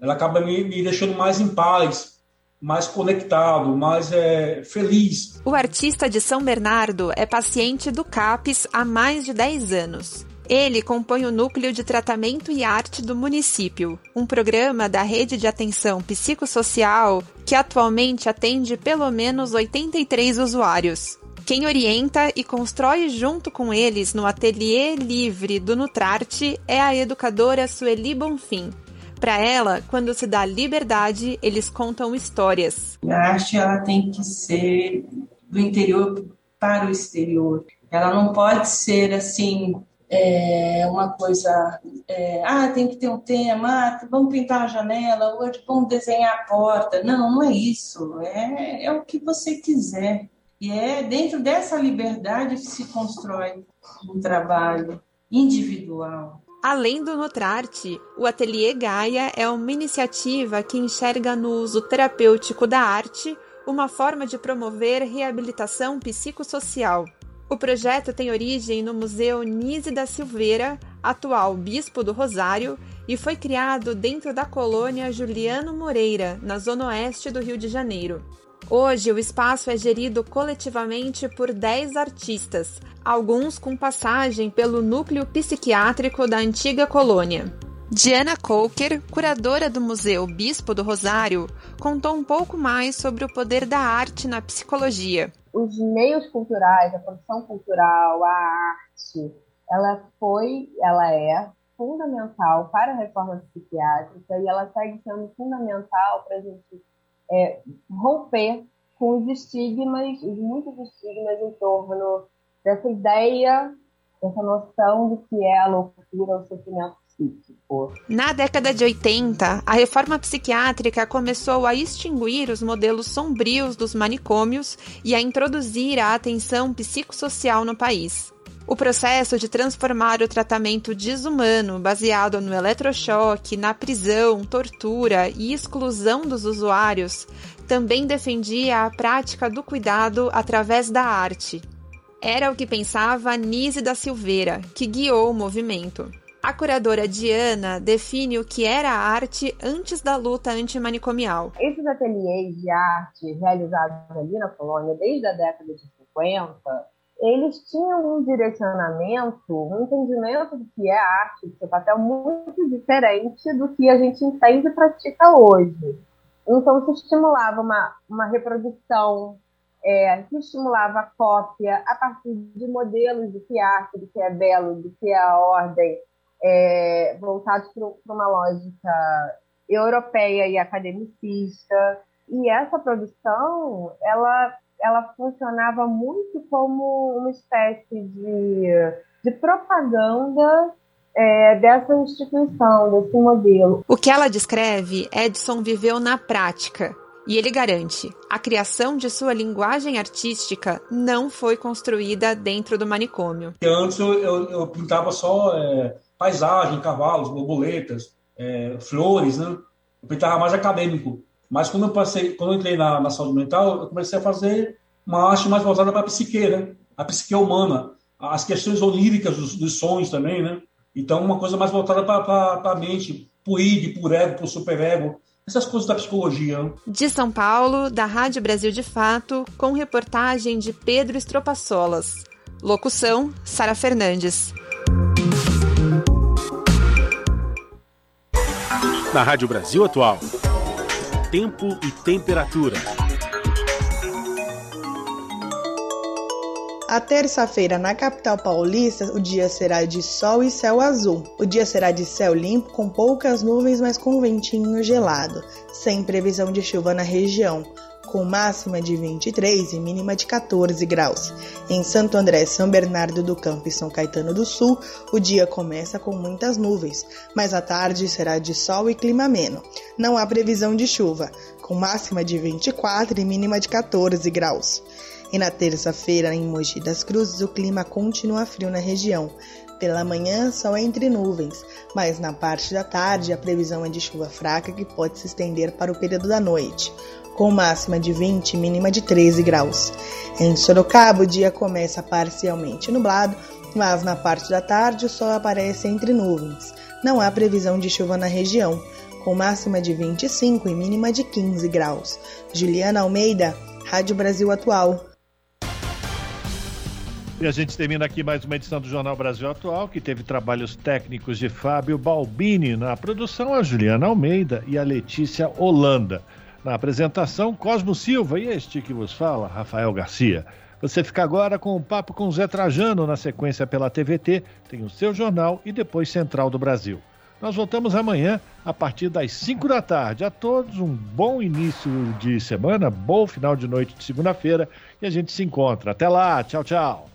Ela acaba me, me, deixando mais em paz, mais conectado, mais é, feliz. O artista de São Bernardo é paciente do CAPES há mais de 10 anos. Ele compõe o Núcleo de Tratamento e Arte do município, um programa da Rede de Atenção Psicossocial que atualmente atende pelo menos 83 usuários. Quem orienta e constrói junto com eles no ateliê livre do Nutrarte é a educadora Sueli Bonfim. Para ela, quando se dá liberdade, eles contam histórias. A arte ela tem que ser do interior para o exterior. Ela não pode ser assim é, uma coisa. É, ah, tem que ter um tema. Ah, vamos pintar a janela. Hoje vamos desenhar a porta. Não, não é isso. É, é o que você quiser. E é dentro dessa liberdade que se constrói um trabalho individual. Além do Nutrarte, o Ateliê Gaia é uma iniciativa que enxerga no uso terapêutico da arte uma forma de promover reabilitação psicossocial. O projeto tem origem no Museu Nise da Silveira, atual Bispo do Rosário, e foi criado dentro da colônia Juliano Moreira, na zona oeste do Rio de Janeiro. Hoje, o espaço é gerido coletivamente por 10 artistas, alguns com passagem pelo núcleo psiquiátrico da antiga colônia. Diana Coker, curadora do Museu Bispo do Rosário, contou um pouco mais sobre o poder da arte na psicologia. Os meios culturais, a produção cultural, a arte, ela foi, ela é fundamental para a reforma psiquiátrica e ela segue sendo fundamental para a gente é, romper com os estigmas, os muitos estigmas em torno dessa ideia, dessa noção do que é a loucura, o sofrimento psíquico. Na década de 80, a reforma psiquiátrica começou a extinguir os modelos sombrios dos manicômios e a introduzir a atenção psicossocial no país. O processo de transformar o tratamento desumano, baseado no eletrochoque, na prisão, tortura e exclusão dos usuários, também defendia a prática do cuidado através da arte. Era o que pensava Nise da Silveira, que guiou o movimento. A curadora Diana define o que era a arte antes da luta antimanicomial. Esses ateliês de arte realizados ali na colônia desde a década de 50 eles tinham um direcionamento, um entendimento do que é arte, seu papel muito diferente do que a gente entende e pratica hoje. Então, se estimulava uma, uma reprodução, é, se estimulava a cópia a partir de modelos do que é arte, do que é belo, do que é a ordem, é, voltados para uma lógica europeia e academicista. E essa produção, ela ela funcionava muito como uma espécie de, de propaganda é, dessa instituição, desse modelo. O que ela descreve, Edson viveu na prática. E ele garante: a criação de sua linguagem artística não foi construída dentro do manicômio. Antes eu, eu, eu pintava só é, paisagem, cavalos, borboletas, é, flores, né? Eu pintava mais acadêmico. Mas quando eu passei, quando eu entrei na, na saúde mental, eu comecei a fazer uma arte mais voltada para a psique, né? A psique humana, as questões oníricas dos, dos sonhos também, né? Então, uma coisa mais voltada para a mente, para o id, por ego, por superego, essas coisas da psicologia. Né? De São Paulo, da Rádio Brasil de Fato, com reportagem de Pedro Estropaçolas. Locução: Sara Fernandes. Na Rádio Brasil Atual tempo e temperatura. A terça-feira na capital paulista, o dia será de sol e céu azul. O dia será de céu limpo, com poucas nuvens, mas com ventinho gelado, sem previsão de chuva na região. Com máxima de 23 e mínima de 14 graus. Em Santo André, São Bernardo do Campo e São Caetano do Sul, o dia começa com muitas nuvens, mas a tarde será de sol e clima ameno. Não há previsão de chuva, com máxima de 24 e mínima de 14 graus. E na terça-feira, em Mogi das Cruzes, o clima continua frio na região. Pela manhã, sol entre nuvens, mas na parte da tarde a previsão é de chuva fraca que pode se estender para o período da noite com máxima de 20 e mínima de 13 graus. Em Sorocaba, o dia começa parcialmente nublado, mas na parte da tarde o sol aparece entre nuvens. Não há previsão de chuva na região, com máxima de 25 e mínima de 15 graus. Juliana Almeida, Rádio Brasil Atual. E a gente termina aqui mais uma edição do Jornal Brasil Atual, que teve trabalhos técnicos de Fábio Balbini na produção, a Juliana Almeida e a Letícia Holanda. Na apresentação, Cosmo Silva e este que vos fala, Rafael Garcia. Você fica agora com o papo com Zé Trajano na sequência pela TVT, tem o seu jornal e depois Central do Brasil. Nós voltamos amanhã a partir das 5 da tarde. A todos um bom início de semana, bom final de noite de segunda-feira e a gente se encontra. Até lá, tchau, tchau.